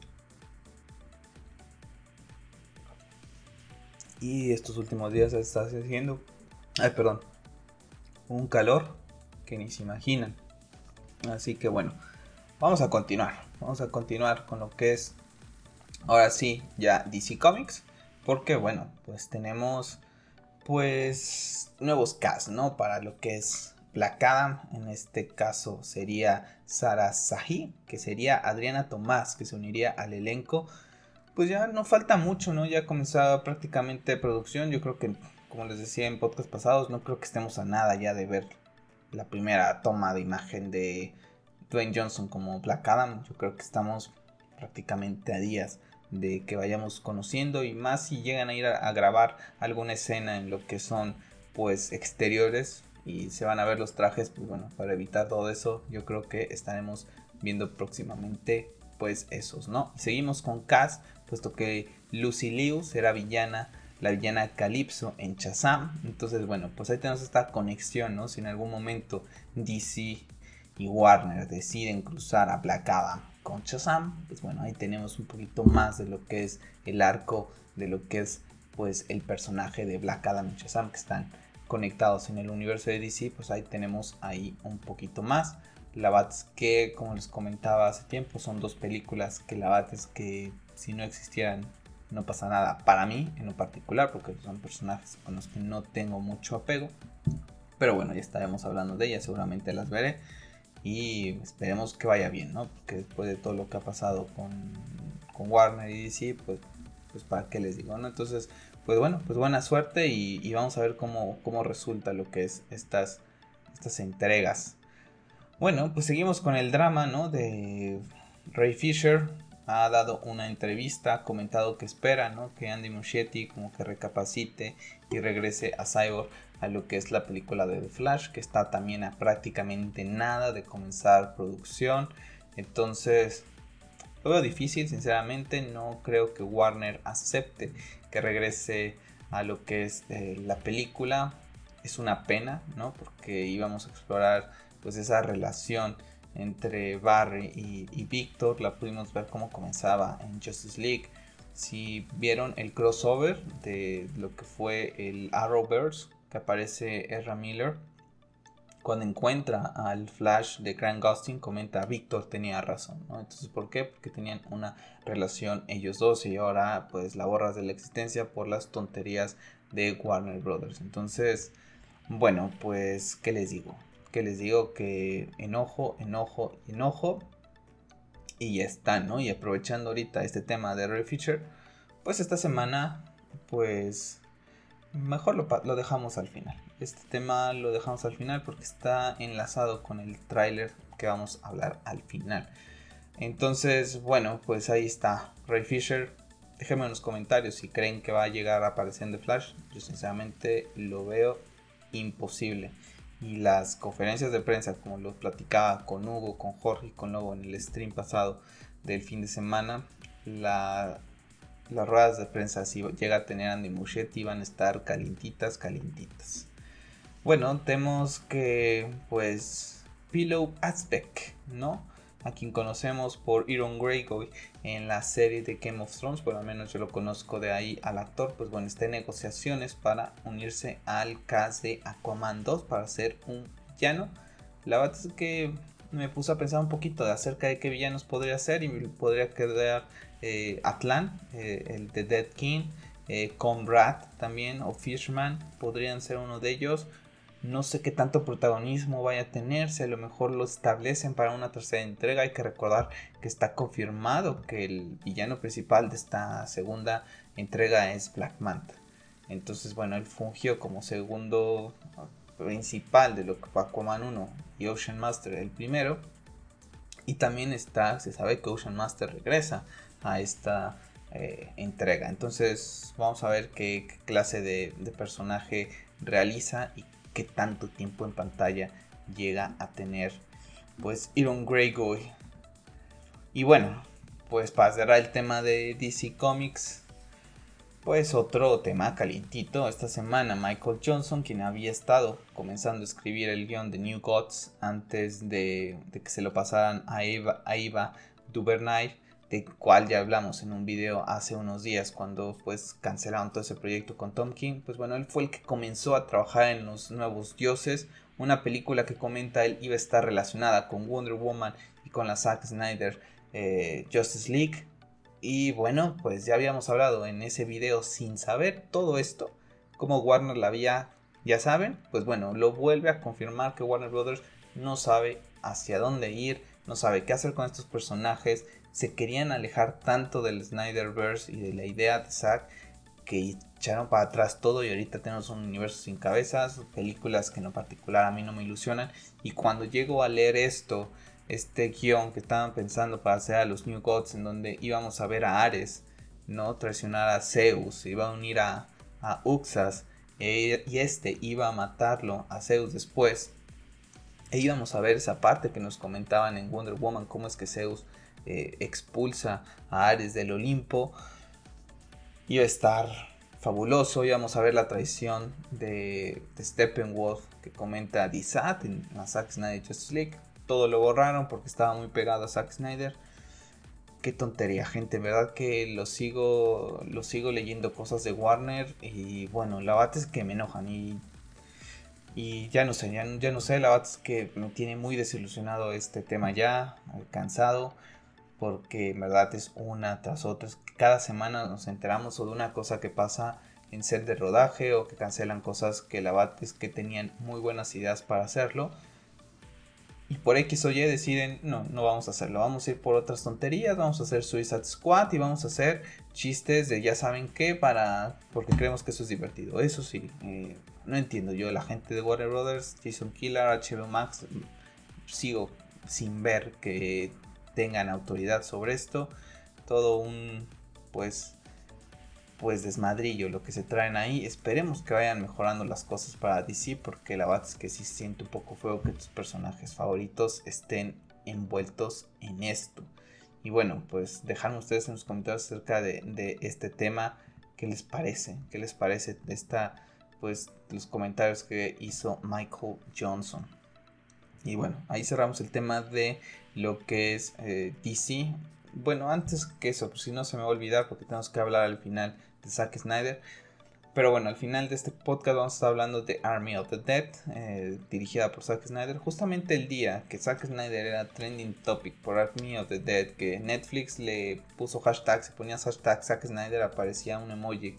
Speaker 1: Y estos últimos días está haciendo, ay perdón, un calor que ni se imaginan. Así que bueno, vamos a continuar. Vamos a continuar con lo que es ahora sí ya DC Comics. Porque bueno, pues tenemos pues nuevos cast, ¿no? Para lo que es Black Adam, en este caso sería Sara Sahi, que sería Adriana Tomás, que se uniría al elenco. Pues ya no falta mucho, ¿no? Ya ha comenzado prácticamente producción. Yo creo que, como les decía en podcast pasados, no creo que estemos a nada ya de ver la primera toma de imagen de Dwayne Johnson como Black Adam. Yo creo que estamos prácticamente a días de que vayamos conociendo y más si llegan a ir a, a grabar alguna escena en lo que son pues exteriores y se van a ver los trajes, pues bueno, para evitar todo eso, yo creo que estaremos viendo próximamente pues esos, ¿no? Seguimos con Cass, puesto que Lucy Liu será villana, la villana Calypso en Shazam, entonces bueno, pues ahí tenemos esta conexión, ¿no? Si en algún momento DC y Warner deciden cruzar a Black Adam con Shazam, pues bueno, ahí tenemos un poquito más de lo que es el arco, de lo que es pues el personaje de Black Adam y Shazam que están conectados en el universo de DC, pues ahí tenemos ahí un poquito más. La Bats que, como les comentaba hace tiempo, son dos películas que la Bats que si no existieran no pasa nada para mí en lo particular, porque son personajes con los que no tengo mucho apego. Pero bueno, ya estaremos hablando de ellas, seguramente las veré. Y esperemos que vaya bien, ¿no? Porque después de todo lo que ha pasado con, con Warner y DC, pues, pues para qué les digo, ¿no? Entonces, pues bueno, pues buena suerte y, vamos a ver cómo, cómo, resulta lo que es estas, estas entregas. Bueno, pues seguimos con el drama, ¿no? De Ray Fisher. Ha dado una entrevista, ha comentado que espera, ¿no? Que Andy Muschietti como que recapacite y regrese a Cyborg a lo que es la película de The Flash, que está también a prácticamente nada de comenzar producción. Entonces, lo veo difícil, sinceramente, no creo que Warner acepte que regrese a lo que es eh, la película. Es una pena, ¿no? Porque íbamos a explorar pues esa relación entre Barry y, Victor. La pudimos ver cómo comenzaba en Justice League. Si vieron el crossover de lo que fue el Arrowverse, que aparece Ezra Miller cuando encuentra al Flash de Grant Gustin, comenta, Víctor tenía razón, ¿no? Entonces, ¿por qué? Porque tenían una relación ellos dos y ahora pues la borras de la existencia por las tonterías de Warner Brothers. Entonces, bueno, pues, ¿qué les digo? ¿Qué les digo? Que enojo, enojo, enojo. Y ya está, ¿no? Y aprovechando ahorita este tema de Ray Fisher, pues esta semana, pues, mejor lo, lo dejamos al final. Este tema lo dejamos al final porque está enlazado con el tráiler que vamos a hablar al final. Entonces, bueno, pues ahí está Ray Fisher. Déjenme en los comentarios si creen que va a llegar a aparecer en The Flash. Yo sinceramente lo veo imposible. Y las conferencias de prensa, como lo platicaba con Hugo, con Jorge y con Lobo en el stream pasado del fin de semana, la, las ruedas de prensa, si llega a tener Andy Muschietti, van a estar calientitas, calientitas. Bueno, tenemos que, pues, Pillow Aspect, ¿no? A quien conocemos por Iron Greyjoy en la serie de Game of Thrones, por lo menos yo lo conozco de ahí al actor, pues bueno, está en negociaciones para unirse al cast de Aquaman 2 para ser un villano. La verdad es que me puse a pensar un poquito de acerca de qué villanos podría ser y podría quedar eh, Atlan, eh, el de Dead King, eh, Comrade también o Fishman podrían ser uno de ellos. No sé qué tanto protagonismo vaya a tener, si a lo mejor lo establecen para una tercera entrega. Hay que recordar que está confirmado que el villano principal de esta segunda entrega es Black Manta. Entonces, bueno, él fungió como segundo principal de lo que fue Aquaman 1 y Ocean Master el primero. Y también está, se sabe que Ocean Master regresa a esta eh, entrega. Entonces vamos a ver qué, clase de, personaje realiza y qué tanto tiempo en pantalla llega a tener pues Iron Greyjoy. Y bueno, pues para cerrar el tema de DC Comics, pues otro tema calientito. Esta semana Michael Johnson, quien había estado comenzando a escribir el guion de New Gods antes de, que se lo pasaran a Eva, a Duvernay, de cual ya hablamos en un video hace unos días cuando pues cancelaron todo ese proyecto con Tom King, pues bueno, él fue el que comenzó a trabajar en Los Nuevos Dioses, una película que comenta él iba a estar relacionada con Wonder Woman y con la Zack Snyder eh, Justice League. Y bueno, pues ya habíamos hablado en ese video sin saber todo esto, como Warner la había, ya saben, pues bueno, lo vuelve a confirmar que Warner Brothers no sabe hacia dónde ir, no sabe qué hacer con estos personajes, se querían alejar tanto del Snyderverse y de la idea de Zack que echaron para atrás todo y ahorita tenemos un universo sin cabezas, películas que en lo particular a mí no me ilusionan y cuando llego a leer esto, este guion que estaban pensando para hacer a los New Gods en donde íbamos a ver a Ares, no traicionar a Zeus, iba a unir a, a Uxas e, y este iba a matarlo a Zeus después. E íbamos a ver esa parte que nos comentaban en Wonder Woman, cómo es que Zeus eh, expulsa a Ares del Olimpo. Iba a estar fabuloso. Íbamos a ver la traición de, Steppenwolf que comenta Dizat en la Zack Snyder Justice League. Todo lo borraron porque estaba muy pegado a Zack Snyder. Qué tontería, gente. En verdad que lo sigo, lo sigo leyendo cosas de Warner. Y bueno, la verdad es que me enojan. Y, y ya no sé, ya, ya no sé. La verdad es que me tiene muy desilusionado este tema ya. Cansado porque en verdad es una tras otra. Cada semana nos enteramos de una cosa que pasa en set de rodaje o que cancelan cosas que la bat es que tenían muy buenas ideas para hacerlo. Y por X o Y deciden, no, no vamos a hacerlo, vamos a ir por otras tonterías, vamos a hacer Suicide Squad y vamos a hacer chistes de ya saben qué para, porque creemos que eso es divertido. Eso sí, eh, no entiendo yo, la gente de Warner Brothers, Jason Killer, HBO Max, sigo sin ver que tengan autoridad sobre esto. Todo un pues pues desmadrillo lo que se traen ahí. Esperemos que vayan mejorando las cosas para DC porque la verdad es que sí siento un poco feo que tus personajes favoritos estén envueltos en esto. Y bueno, pues dejarme ustedes en los comentarios acerca de, este tema. ¿Qué les parece? ¿Qué les parece esta, pues, los comentarios que hizo Michael Johnson? Y bueno, ahí cerramos el tema de lo que es eh, DC. Bueno, antes que eso, pues si no se me va a olvidar porque tenemos que hablar al final de Zack Snyder. Pero bueno, al final de este podcast vamos a estar hablando de Army of the Dead, eh, dirigida por Zack Snyder. Justamente el día que Zack Snyder era trending topic por Army of the Dead, que Netflix le puso hashtag, se ponía hashtag Zack Snyder, aparecía un emoji.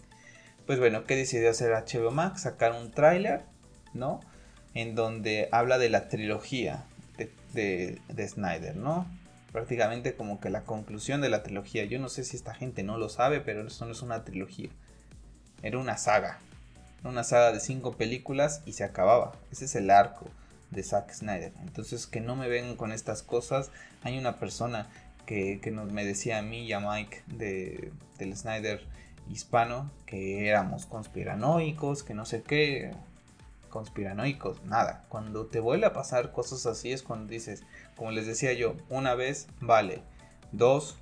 Speaker 1: Pues bueno, ¿qué decidió hacer HBO Max? Sacar un tráiler, ¿no? En donde habla de la trilogía de, de Snyder, ¿no? Prácticamente como que la conclusión de la trilogía. Yo no sé si esta gente no lo sabe, pero eso no es una trilogía era una saga. Una saga de cinco películas y se acababa. Ese es el arco de Zack Snyder. Entonces que no me vengan con estas cosas. Hay una persona que, nos, me decía a mí y a Mike de, del Snyder hispano que éramos conspiranoicos, que no sé qué. Conspiranoicos, nada. Cuando te vuelve a pasar cosas así es cuando dices, como les decía yo, una vez vale, dos,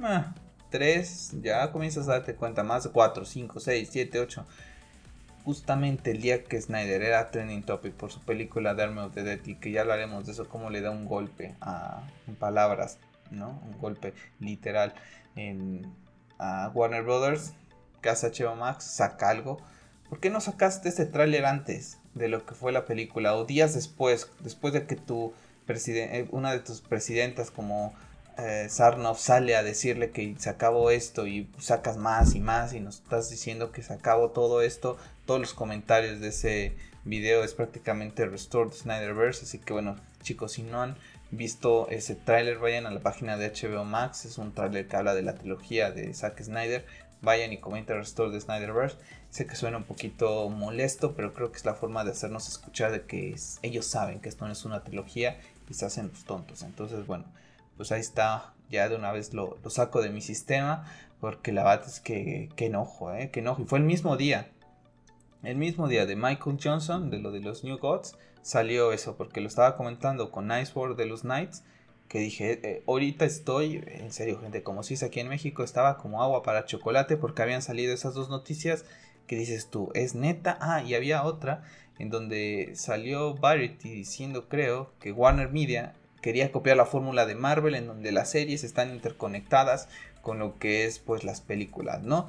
Speaker 1: ah, 3, ya comienzas a darte cuenta, más 4, 5, 6, 7, 8. Justamente el día que Snyder era trending topic por su película The Army of the Dead y que ya hablaremos de eso, cómo le da un golpe a, en palabras, ¿no? Un golpe literal en, a Warner Brothers, hace HBO Max, saca algo. ¿Por qué no sacaste ese tráiler antes de lo que fue la película o días después, después de que tu eh, una de tus presidentas como eh, Sarnov sale a decirle que se acabó esto y sacas más y más y nos estás diciendo que se acabó todo esto, todos los comentarios de ese video es prácticamente Restored Snyderverse, así que bueno chicos si no han visto ese tráiler vayan a la página de HBO Max, es un tráiler que habla de la trilogía de Zack Snyder, vayan y comenten Restored Snyderverse, sé que suena un poquito molesto pero creo que es la forma de hacernos escuchar de que ellos saben que esto no es una trilogía y se hacen los tontos, entonces bueno pues ahí está, ya de una vez lo, saco de mi sistema, porque la verdad es que, que enojo, ¿eh? Que enojo. Y fue el mismo día, el mismo día de Michael Johnson, de lo de los New Gods, salió eso, porque lo estaba comentando con Nice World de los Knights, que dije, eh, ahorita estoy, en serio gente, como si aquí en México, estaba como agua para chocolate, porque habían salido esas dos noticias que dices tú, es neta, ah, y había otra en donde salió Variety diciendo, creo, que Warner Media quería copiar la fórmula de Marvel en donde las series están interconectadas con lo que es pues las películas, ¿no?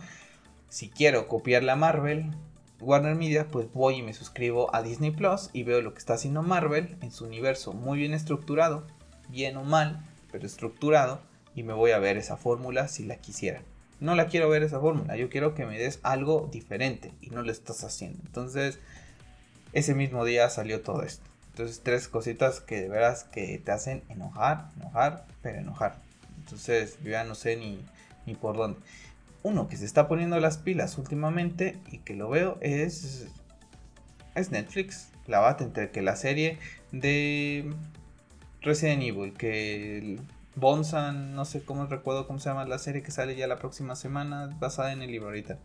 Speaker 1: Si quiero copiar la Marvel, Warner Media, pues voy y me suscribo a Disney Plus y veo lo que está haciendo Marvel en su universo muy bien estructurado, bien o mal, pero estructurado, y me voy a ver esa fórmula si la quisiera. No la quiero ver esa fórmula, yo quiero que me des algo diferente y no lo estás haciendo. Entonces, ese mismo día salió todo esto. Entonces, tres cositas que de veras que te hacen enojar, enojar, pero enojar. Entonces, yo ya no sé ni, ni por dónde. Uno que se está poniendo las pilas últimamente y que lo veo es, es Netflix. La bate entre que la serie de Resident Evil, que el Bonsan, no sé cómo recuerdo cómo se llama la serie que sale ya la próxima semana, basada en el libro ahorita.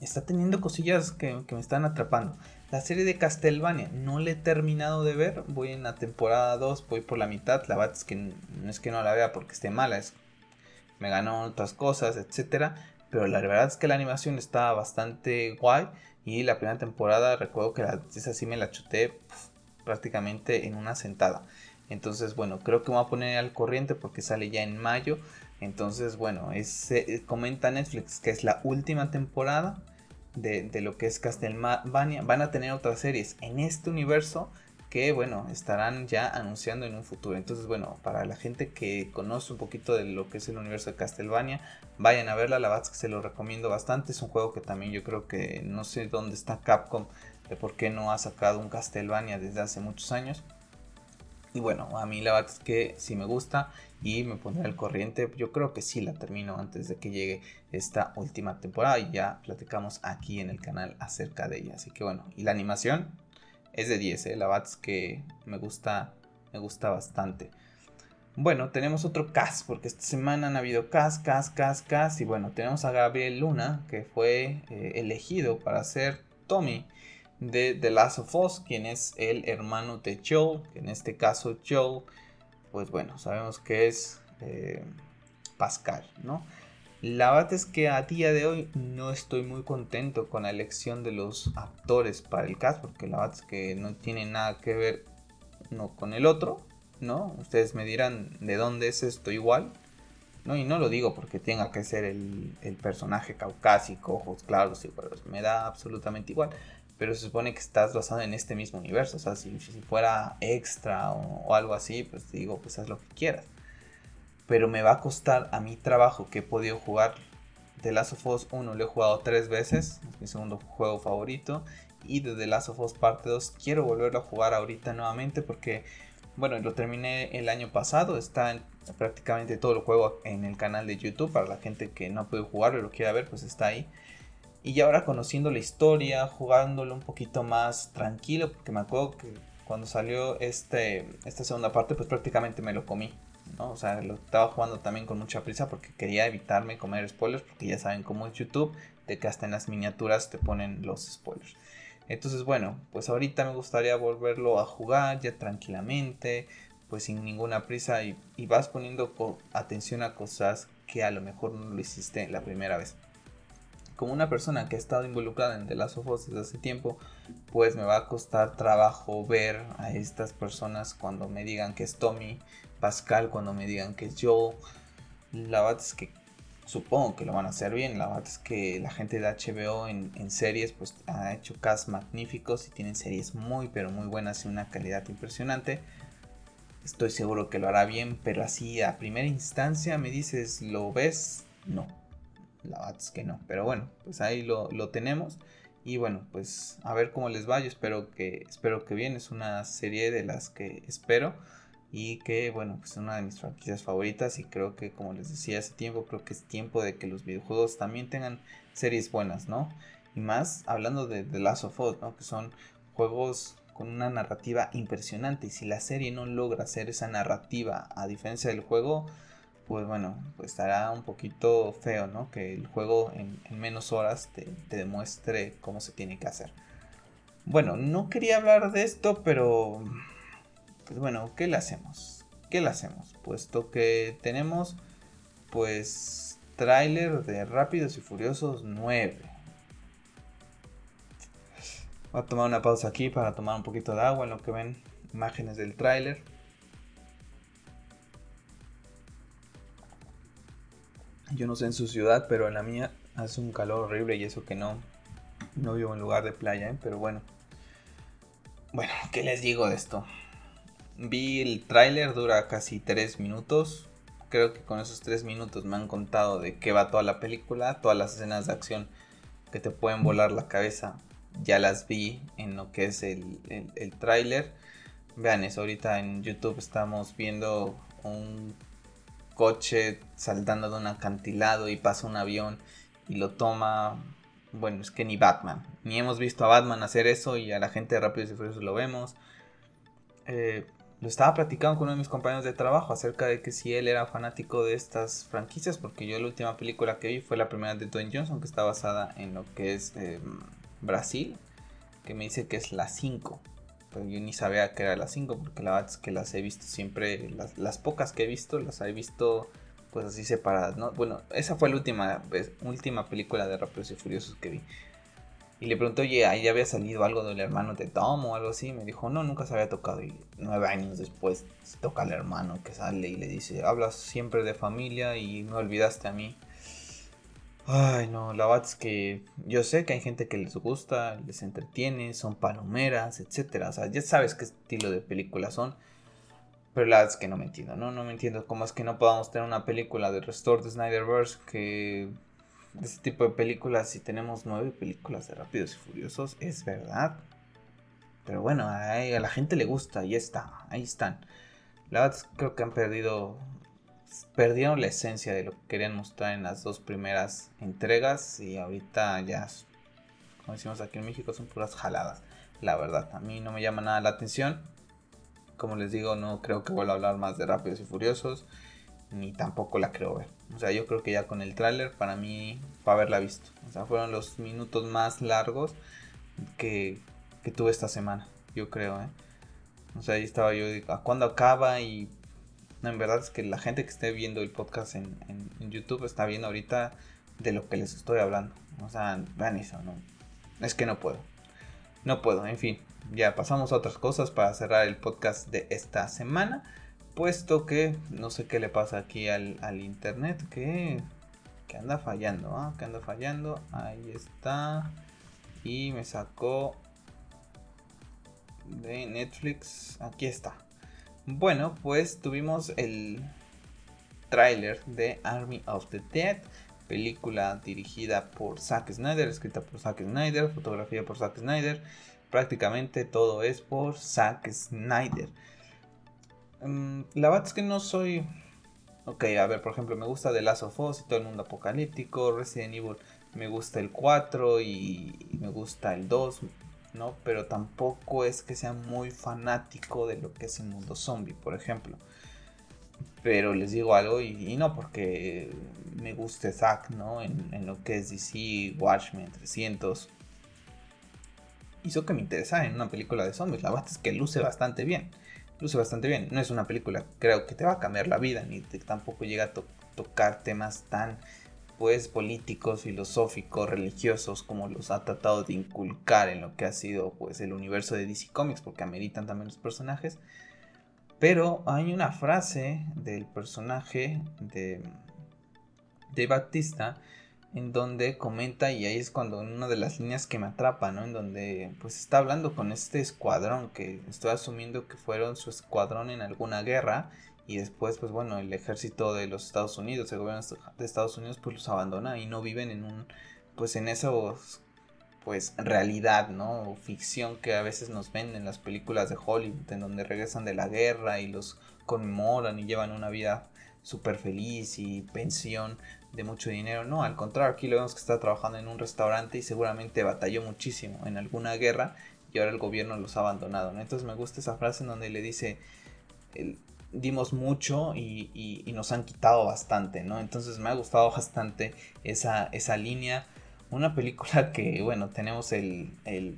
Speaker 1: Está teniendo cosillas que, me están atrapando. La serie de Castlevania no la he terminado de ver. Voy en la temporada 2, voy por la mitad. La verdad es que no es que no la vea porque esté mala, es me ganó otras cosas, etcétera. Pero la verdad es que la animación está bastante guay. Y la primera temporada, recuerdo que la, esa sí me la chuté prácticamente en una sentada. Entonces, bueno, creo que me voy a poner al corriente porque sale ya en mayo. Entonces, bueno, es, eh, comenta Netflix que es la última temporada de, lo que es Castlevania, van a tener otras series en este universo que, bueno, estarán ya anunciando en un futuro. Entonces, bueno, para la gente que conoce un poquito de lo que es el universo de Castlevania, vayan a verla, la verdad que se lo recomiendo bastante. Es un juego que también yo creo que no sé dónde está Capcom, de por qué no ha sacado un Castlevania desde hace muchos años. Y bueno, a mí la verdad es que sí me gusta y me pondré al corriente. Yo creo que sí la termino antes de que llegue esta última temporada y ya platicamos aquí en el canal acerca de ella. Así que bueno, y la animación es de 10, ¿eh? la verdad es que me gusta, me gusta bastante. Bueno, tenemos otro cast, porque esta semana han habido cast, cast, cast, cast. Y bueno, tenemos a Gabriel Luna, que fue eh, elegido para ser Tommy de The Last of Us, quien es el hermano de Joel, en este caso Joel, pues bueno, sabemos que es eh, Pascal, ¿no? La verdad es que a día de hoy no estoy muy contento con la elección de los actores para el cast, porque la verdad es que no tiene nada que ver uno con el otro, ¿no? Ustedes me dirán de dónde es esto igual, ¿no? Y no lo digo porque tenga que ser el, personaje caucásico, ojos claros y pues, me da absolutamente igual. Pero se supone que estás basado en este mismo universo. O sea, si, fuera extra o, algo así, pues digo, pues haz lo que quieras. Pero me va a costar a mi trabajo que he podido jugar The Last of Us 1 lo he jugado tres veces, es mi segundo juego favorito. Y de The Last of Us Parte 2 quiero volverlo a jugar ahorita nuevamente porque, bueno, lo terminé el año pasado, está prácticamente todo el juego en el canal de YouTube. Para la gente que no puede jugarlo y lo quiera ver, pues está ahí. Y ya ahora conociendo la historia, jugándolo un poquito más tranquilo, porque me acuerdo que cuando salió este, esta segunda parte, pues prácticamente me lo comí. O sea, lo estaba jugando también con mucha prisa porque quería evitarme comer spoilers, porque ya saben cómo es YouTube, de que hasta en las miniaturas te ponen los spoilers. Entonces, bueno, pues ahorita me gustaría volverlo a jugar ya tranquilamente, pues sin ninguna prisa y, y vas poniendo atención a cosas que a lo mejor no lo hiciste la primera vez como una persona que ha estado involucrada en The Last of Us desde hace tiempo, pues me va a costar trabajo ver a estas personas cuando me digan que es Tommy, Pascal, cuando me digan que es Joe. La verdad es que supongo que lo van a hacer bien. La verdad es que la gente de HBO en, series pues ha hecho cast magníficos y tienen series muy pero muy buenas y una calidad impresionante. Estoy seguro que lo hará bien, pero así a primera instancia me dices, ¿lo ves? No la verdad es que no. Pero bueno, pues ahí lo, tenemos. Y bueno, pues a ver cómo les va. Yo espero que, espero que bien. Es una serie de las que espero. Y que bueno, pues es una de mis franquicias favoritas. Y creo que como les decía hace tiempo, creo que es tiempo de que los videojuegos también tengan series buenas, ¿no? Y más hablando de The Last of Us, ¿no? Que son juegos con una narrativa impresionante. Y si la serie no logra hacer esa narrativa a diferencia del juego, pues bueno, pues estará un poquito feo, ¿no? Que el juego en, menos horas te, demuestre cómo se tiene que hacer. Bueno, no quería hablar de esto, pero... Pues bueno, ¿qué le hacemos? ¿Qué le hacemos? Puesto que tenemos, pues, tráiler de Rápidos y Furiosos 9. Voy a tomar una pausa aquí para tomar un poquito de agua en lo que ven imágenes del tráiler. Yo no sé en su ciudad, pero en la mía hace un calor horrible y eso que no, no vivo en lugar de playa, ¿eh? pero bueno. Bueno, ¿qué les digo de esto? Vi el tráiler, dura casi 3 minutos. Creo que con esos 3 minutos me han contado de qué va toda la película, todas las escenas de acción que te pueden volar la cabeza. Ya las vi en lo que es el, el, el tráiler. Vean eso, ahorita en YouTube estamos viendo un coche saltando de un acantilado y pasa un avión y lo toma. Bueno, es que ni Batman. Ni hemos visto a Batman hacer eso y a la gente de Rápidos y Furiosos lo vemos. Eh, lo estaba platicando con uno de mis compañeros de trabajo acerca de que si él era fanático de estas franquicias, porque yo la última película que vi fue la primera de Dwayne Johnson, que está basada en lo que es em, Brasil, que me dice que es la 5 pero yo ni sabía que era las 5 porque la verdad es que las he visto siempre, las, pocas que he visto las he visto pues así separadas, ¿no? Bueno, esa fue la última, última película de Rápidos y Furiosos que vi. Y le pregunté, oye, ahí había salido algo del hermano de Tom o algo así. Me dijo, no, nunca se había tocado. Y nueve años después se toca al hermano que sale y le dice, hablas siempre de familia y me olvidaste a mí. Ay, no, la verdad es que yo sé que hay gente que les gusta, les entretiene, son palomeras, etcétera. O sea, ya sabes qué estilo de películas son. Pero la verdad es que no me entiendo, ¿no? No me entiendo cómo es que no podamos tener una película de Restore de Snyderverse que... De este tipo de películas, si tenemos nueve películas de Rápidos y Furiosos, es verdad. Pero bueno, a, la gente le gusta, y está, ahí están. La verdad es que creo que han perdido perdieron la esencia de lo que querían mostrar en las dos primeras entregas y ahorita ya, como decimos aquí en México, son puras jaladas. La verdad, a mí no me llama nada la atención. Como les digo, no creo que vuelva a hablar más de Rápidos y Furiosos, ni tampoco la creo ver. O sea, yo creo que ya con el tráiler, para mí, para haberla visto. O sea, fueron los minutos más largos que, que tuve esta semana, yo creo, ¿eh? O sea, ahí estaba yo, ¿a cuándo acaba? Y no, en verdad es que la gente que esté viendo el podcast en, YouTube está viendo ahorita de lo que les estoy hablando. O sea, vean eso, no. Es que no puedo. No puedo, en fin. Ya pasamos a otras cosas para cerrar el podcast de esta semana. puesto que no sé qué le pasa aquí al, internet, que, que anda fallando, ¿ah? que anda fallando. Ahí está. Y me sacó de Netflix. Aquí está. Bueno, pues tuvimos el tráiler de Army of the Dead, película dirigida por Zack Snyder, escrita por Zack Snyder, fotografía por Zack Snyder. Prácticamente todo es por Zack Snyder. Mm, la verdad es que no soy. Ok, a ver, por ejemplo, me gusta The Last of Us y todo el mundo apocalíptico. Resident Evil me gusta el 4 y me gusta el 2, ¿no? Pero tampoco es que sea muy fanático de lo que es el mundo zombie, por ejemplo. Pero les digo algo y, no porque me guste Zack, ¿no? En, lo que es DC, Watchmen 300. Hizo que me interesara en una película de zombies. La verdad es que luce bastante bien luce bastante bien. No es una película, creo que te va a cambiar la vida, ni tampoco llega a tocar temas tan políticos, filosóficos, religiosos como los ha tratado de inculcar en lo que ha sido pues el universo de DC Comics, porque ameritan también los personajes. Pero hay una frase del personaje de, de Batista en donde comenta y ahí es cuando una de las líneas que me atrapa, ¿no? En donde pues está hablando con este escuadrón que estoy asumiendo que fueron su escuadrón en alguna guerra y después pues bueno, el ejército de los Estados Unidos, el gobierno de Estados Unidos pues los abandona y no viven en un pues en esos pues realidad, ¿no? O ficción que a veces nos ven en las películas de Hollywood en donde regresan de la guerra y los conmemoran y llevan una vida súper feliz y pensión de mucho dinero. No, al contrario, aquí lo vemos que está trabajando en un restaurante y seguramente batalló muchísimo en alguna guerra y ahora el gobierno los ha abandonado. ¿no? Entonces me gusta esa frase en donde le dice, dimos mucho y, nos han quitado bastante, ¿no? Entonces me ha gustado bastante esa, esa línea. Una película que, bueno, tenemos el, el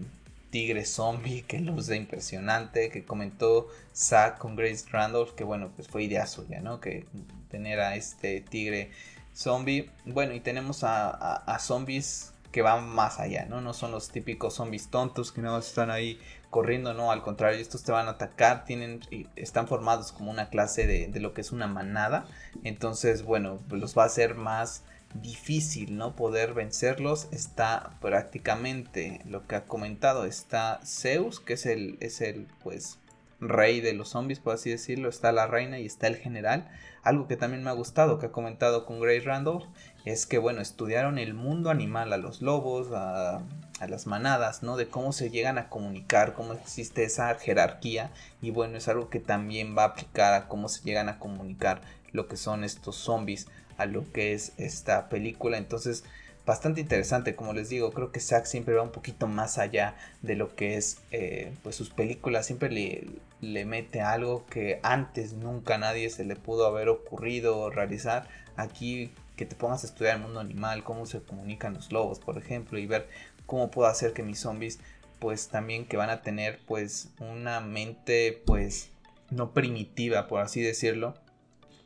Speaker 1: tigre zombie que luce impresionante, que comentó Zack con Grace Randolph, que bueno, pues fue idea suya, ¿no? Que tener a este tigre zombie. Bueno, y tenemos a, zombies que van más allá, ¿no? No son los típicos zombies tontos que no están ahí corriendo, no, al contrario, estos te van a atacar, tienen, están formados como una clase de, de lo que es una manada, entonces, bueno, los va a hacer más difícil, ¿no? Poder vencerlos, está prácticamente lo que ha comentado, está Zeus, que es el, es el, pues, rey de los zombies, por así decirlo, está la reina y está el general. Algo que también me ha gustado, que ha comentado con Grace Randolph, es que, bueno, estudiaron el mundo animal, a los lobos, a, a, las manadas, ¿no? De cómo se llegan a comunicar, cómo existe esa jerarquía. Y bueno, es algo que también va a aplicar a cómo se llegan a comunicar lo que son estos zombies, a lo que es esta película. Entonces, bastante interesante, como les digo, creo que Zack siempre va un poquito más allá de lo que es eh, pues sus películas, siempre le, le, mete algo que antes nunca nadie se le pudo haber ocurrido realizar. Aquí que te pongas a estudiar el mundo animal, cómo se comunican los lobos, por ejemplo, y ver cómo puedo hacer que mis zombies pues también que van a tener pues una mente pues no primitiva por así decirlo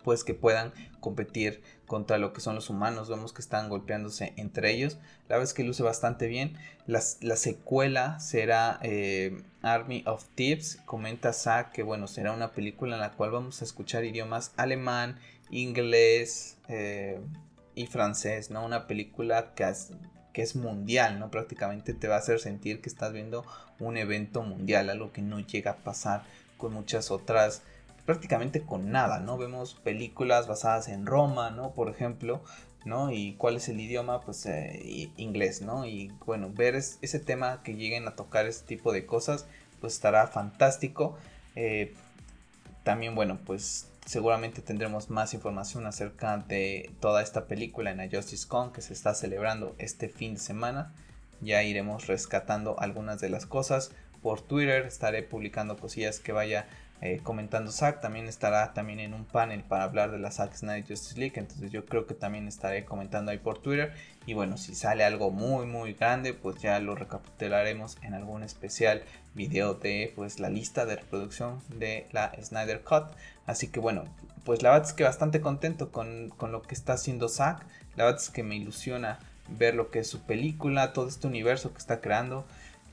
Speaker 1: pues que puedan competir contra lo que son los humanos. Vemos que están golpeándose entre ellos. La verdad es que luce bastante bien. La, secuela será eh, Army of Thieves. Comenta Zack que bueno, será una película en la cual vamos a escuchar idiomas alemán, inglés eh, y francés. ¿no? Una película que es, que es mundial, ¿no? Prácticamente te va a hacer sentir que estás viendo un evento mundial, algo que no llega a pasar con muchas otras prácticamente con nada, ¿no? Vemos películas basadas en Roma, ¿no? Por ejemplo, ¿no? Y cuál es el idioma, pues eh, inglés, ¿no? Y bueno, ver ese tema que lleguen a tocar ese tipo de cosas, pues estará fantástico. Eh, también, bueno, pues seguramente tendremos más información acerca de toda esta película en la Justice Con que se está celebrando este fin de semana. Ya iremos rescatando algunas de las cosas. Por Twitter estaré publicando cosillas que vaya eh, comentando Zack. También estará también en un panel para hablar de la Zack Snyder Justice League. Entonces yo creo que también estaré comentando ahí por Twitter. Y bueno, si sale algo muy muy grande, pues ya lo recapitularemos en algún especial video de pues la lista de reproducción de la Snyder Cut. Así que bueno, pues la verdad es que bastante contento con, con lo que está haciendo Zack. La verdad es que me ilusiona ver lo que es su película, todo este universo que está creando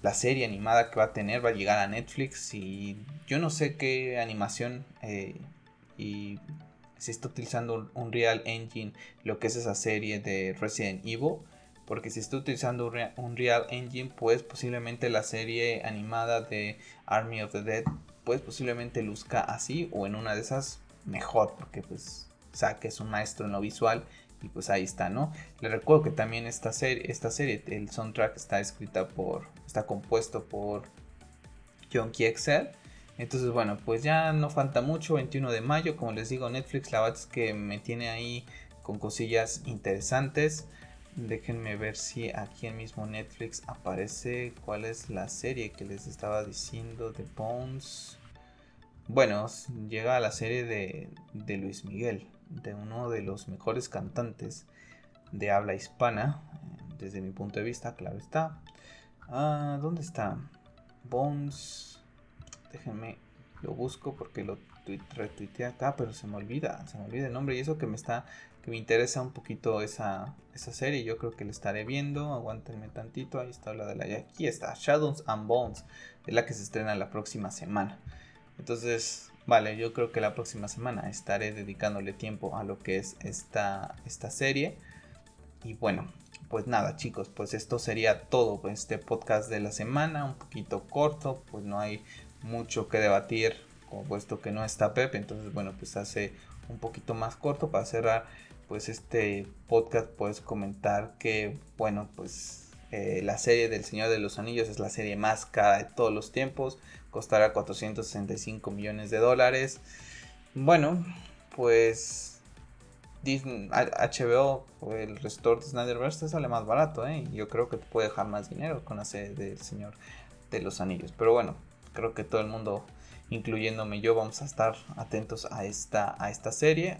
Speaker 1: la serie animada que va a tener va a llegar a Netflix y yo no sé qué animación eh, y se está utilizando un Real Engine, lo que es esa serie de Resident Evil. Porque si está utilizando un Real Engine, pues posiblemente la serie animada de Army of the Dead, pues posiblemente luzca así o en una de esas mejor, porque pues Zack es un maestro en lo visual y pues ahí está, ¿no? Le recuerdo que también esta serie, esta serie, el soundtrack está escrita por, está compuesto por John Excel. Entonces, bueno, pues ya no falta mucho, 21 de mayo, como les digo, Netflix, la verdad es que me tiene ahí con cosillas interesantes. Déjenme ver si aquí en mismo Netflix aparece cuál es la serie que les estaba diciendo de Bones. Bueno, llega a la serie de, de Luis Miguel, de uno de los mejores cantantes de habla hispana, desde mi punto de vista, claro está. Ah, ¿Dónde está? Bones. Déjenme, lo busco porque lo retuiteé acá, pero se me olvida, se me olvida el nombre y eso que me está, que me interesa un poquito esa, esa serie, yo creo que la estaré viendo, aguántenme tantito, ahí está la de la, aquí está, Shadows and Bones, es la que se estrena la próxima semana. Entonces, vale, yo creo que la próxima semana estaré dedicándole tiempo a lo que es esta, esta serie. Y bueno, pues nada chicos, pues esto sería todo este podcast de la semana, un poquito corto, pues no hay mucho que debatir, puesto que no está Pep, entonces bueno, pues hace un poquito más corto para cerrar pues este podcast, puedes comentar que bueno, pues eh, la serie del Señor de los Anillos es la serie más cara de todos los tiempos, costará 465 millones de dólares. Bueno, pues Disney, HBO el Restore de Snyderverse te sale más barato, ¿eh? Yo creo que te puede dejar más dinero con la serie del Señor de los Anillos. Pero bueno, creo que todo el mundo, incluyéndome yo, vamos a estar atentos a esta, a esta serie.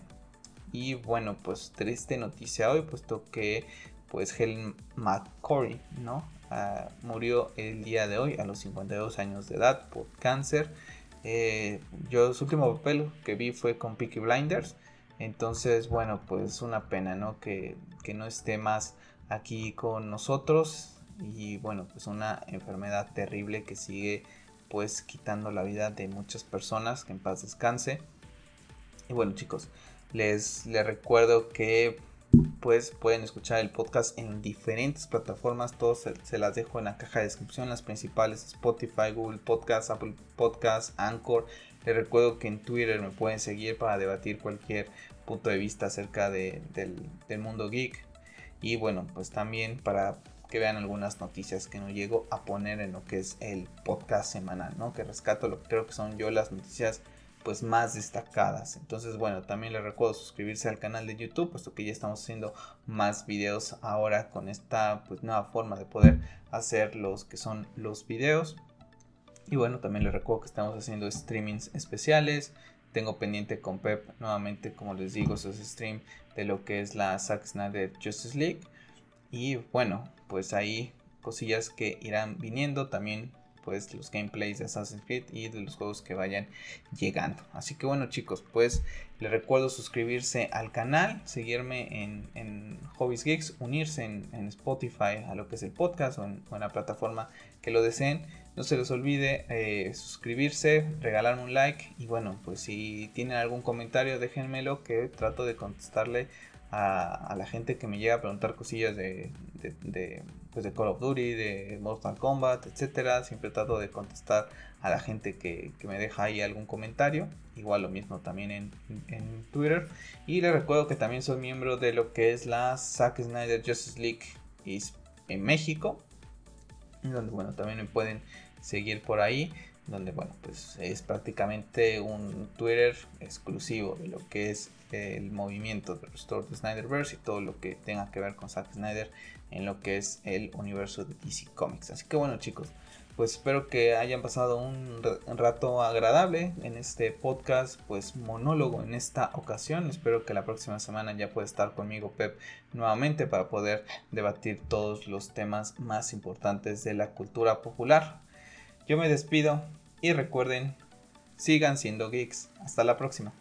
Speaker 1: Y bueno, pues triste noticia hoy, puesto que pues Helen McCory, ¿no? Ah, murió el día de hoy a los 52 años de edad por cáncer. Eh, yo su último papel que vi fue con Peaky Blinders entonces, bueno, pues una pena, ¿no? Que, no esté más aquí con nosotros. Y bueno, pues una enfermedad terrible que sigue pues quitando la vida de muchas personas. Que en paz descanse. Y bueno chicos, les, les recuerdo que pues pueden escuchar el podcast en diferentes plataformas. Todos se, las dejo en la caja de descripción. Las principales Spotify, Google Podcast, Apple Podcast, Anchor. Les recuerdo que en Twitter me pueden seguir para debatir cualquier punto de vista acerca del, mundo geek. Y bueno, pues también para que vean algunas noticias que no llego a poner en lo que es el podcast semanal, ¿no? Que rescato lo que creo que son yo las noticias pues más destacadas. Entonces, bueno, también les recuerdo suscribirse al canal de YouTube, puesto que ya estamos haciendo más videos ahora con esta pues nueva forma de poder hacer los que son los videos. Y bueno, también les recuerdo que estamos haciendo streamings especiales. Tengo pendiente con Pep nuevamente, como les digo, esos stream de lo que es la Zack Snyder Justice League. Y bueno, pues ahí cosillas que irán viniendo. También pues los gameplays de Assassin's Creed y de los juegos que vayan llegando. Así que bueno chicos, pues les recuerdo suscribirse al canal, seguirme en, en Hobbies Geeks, unirse en, Spotify a lo que es el podcast o en, la plataforma que lo deseen. No se les olvide eh, suscribirse, regalarme un like y bueno, pues si tienen algún comentario déjenmelo que trato de contestarle a, la gente que me llega a preguntar cosillas de, pues de Call of Duty, de Mortal Kombat, etcétera. Siempre trato de contestar a la gente que, me deja ahí algún comentario. Igual lo mismo también en, Twitter. Y les recuerdo que también soy miembro de lo que es la Zack Snyder Justice League en México. Donde bueno, también me pueden seguir por ahí donde bueno pues es prácticamente un Twitter exclusivo de lo que es el movimiento de Restore the Snyderverse y todo lo que tenga que ver con Zack Snyder en lo que es el universo de DC Comics. Así que bueno chicos, pues espero que hayan pasado un rato agradable en este podcast, pues monólogo en esta ocasión. Espero que la próxima semana ya pueda estar conmigo Pep nuevamente para poder debatir todos los temas más importantes de la cultura popular. Yo me despido y recuerden, sigan siendo geeks. Hasta la próxima.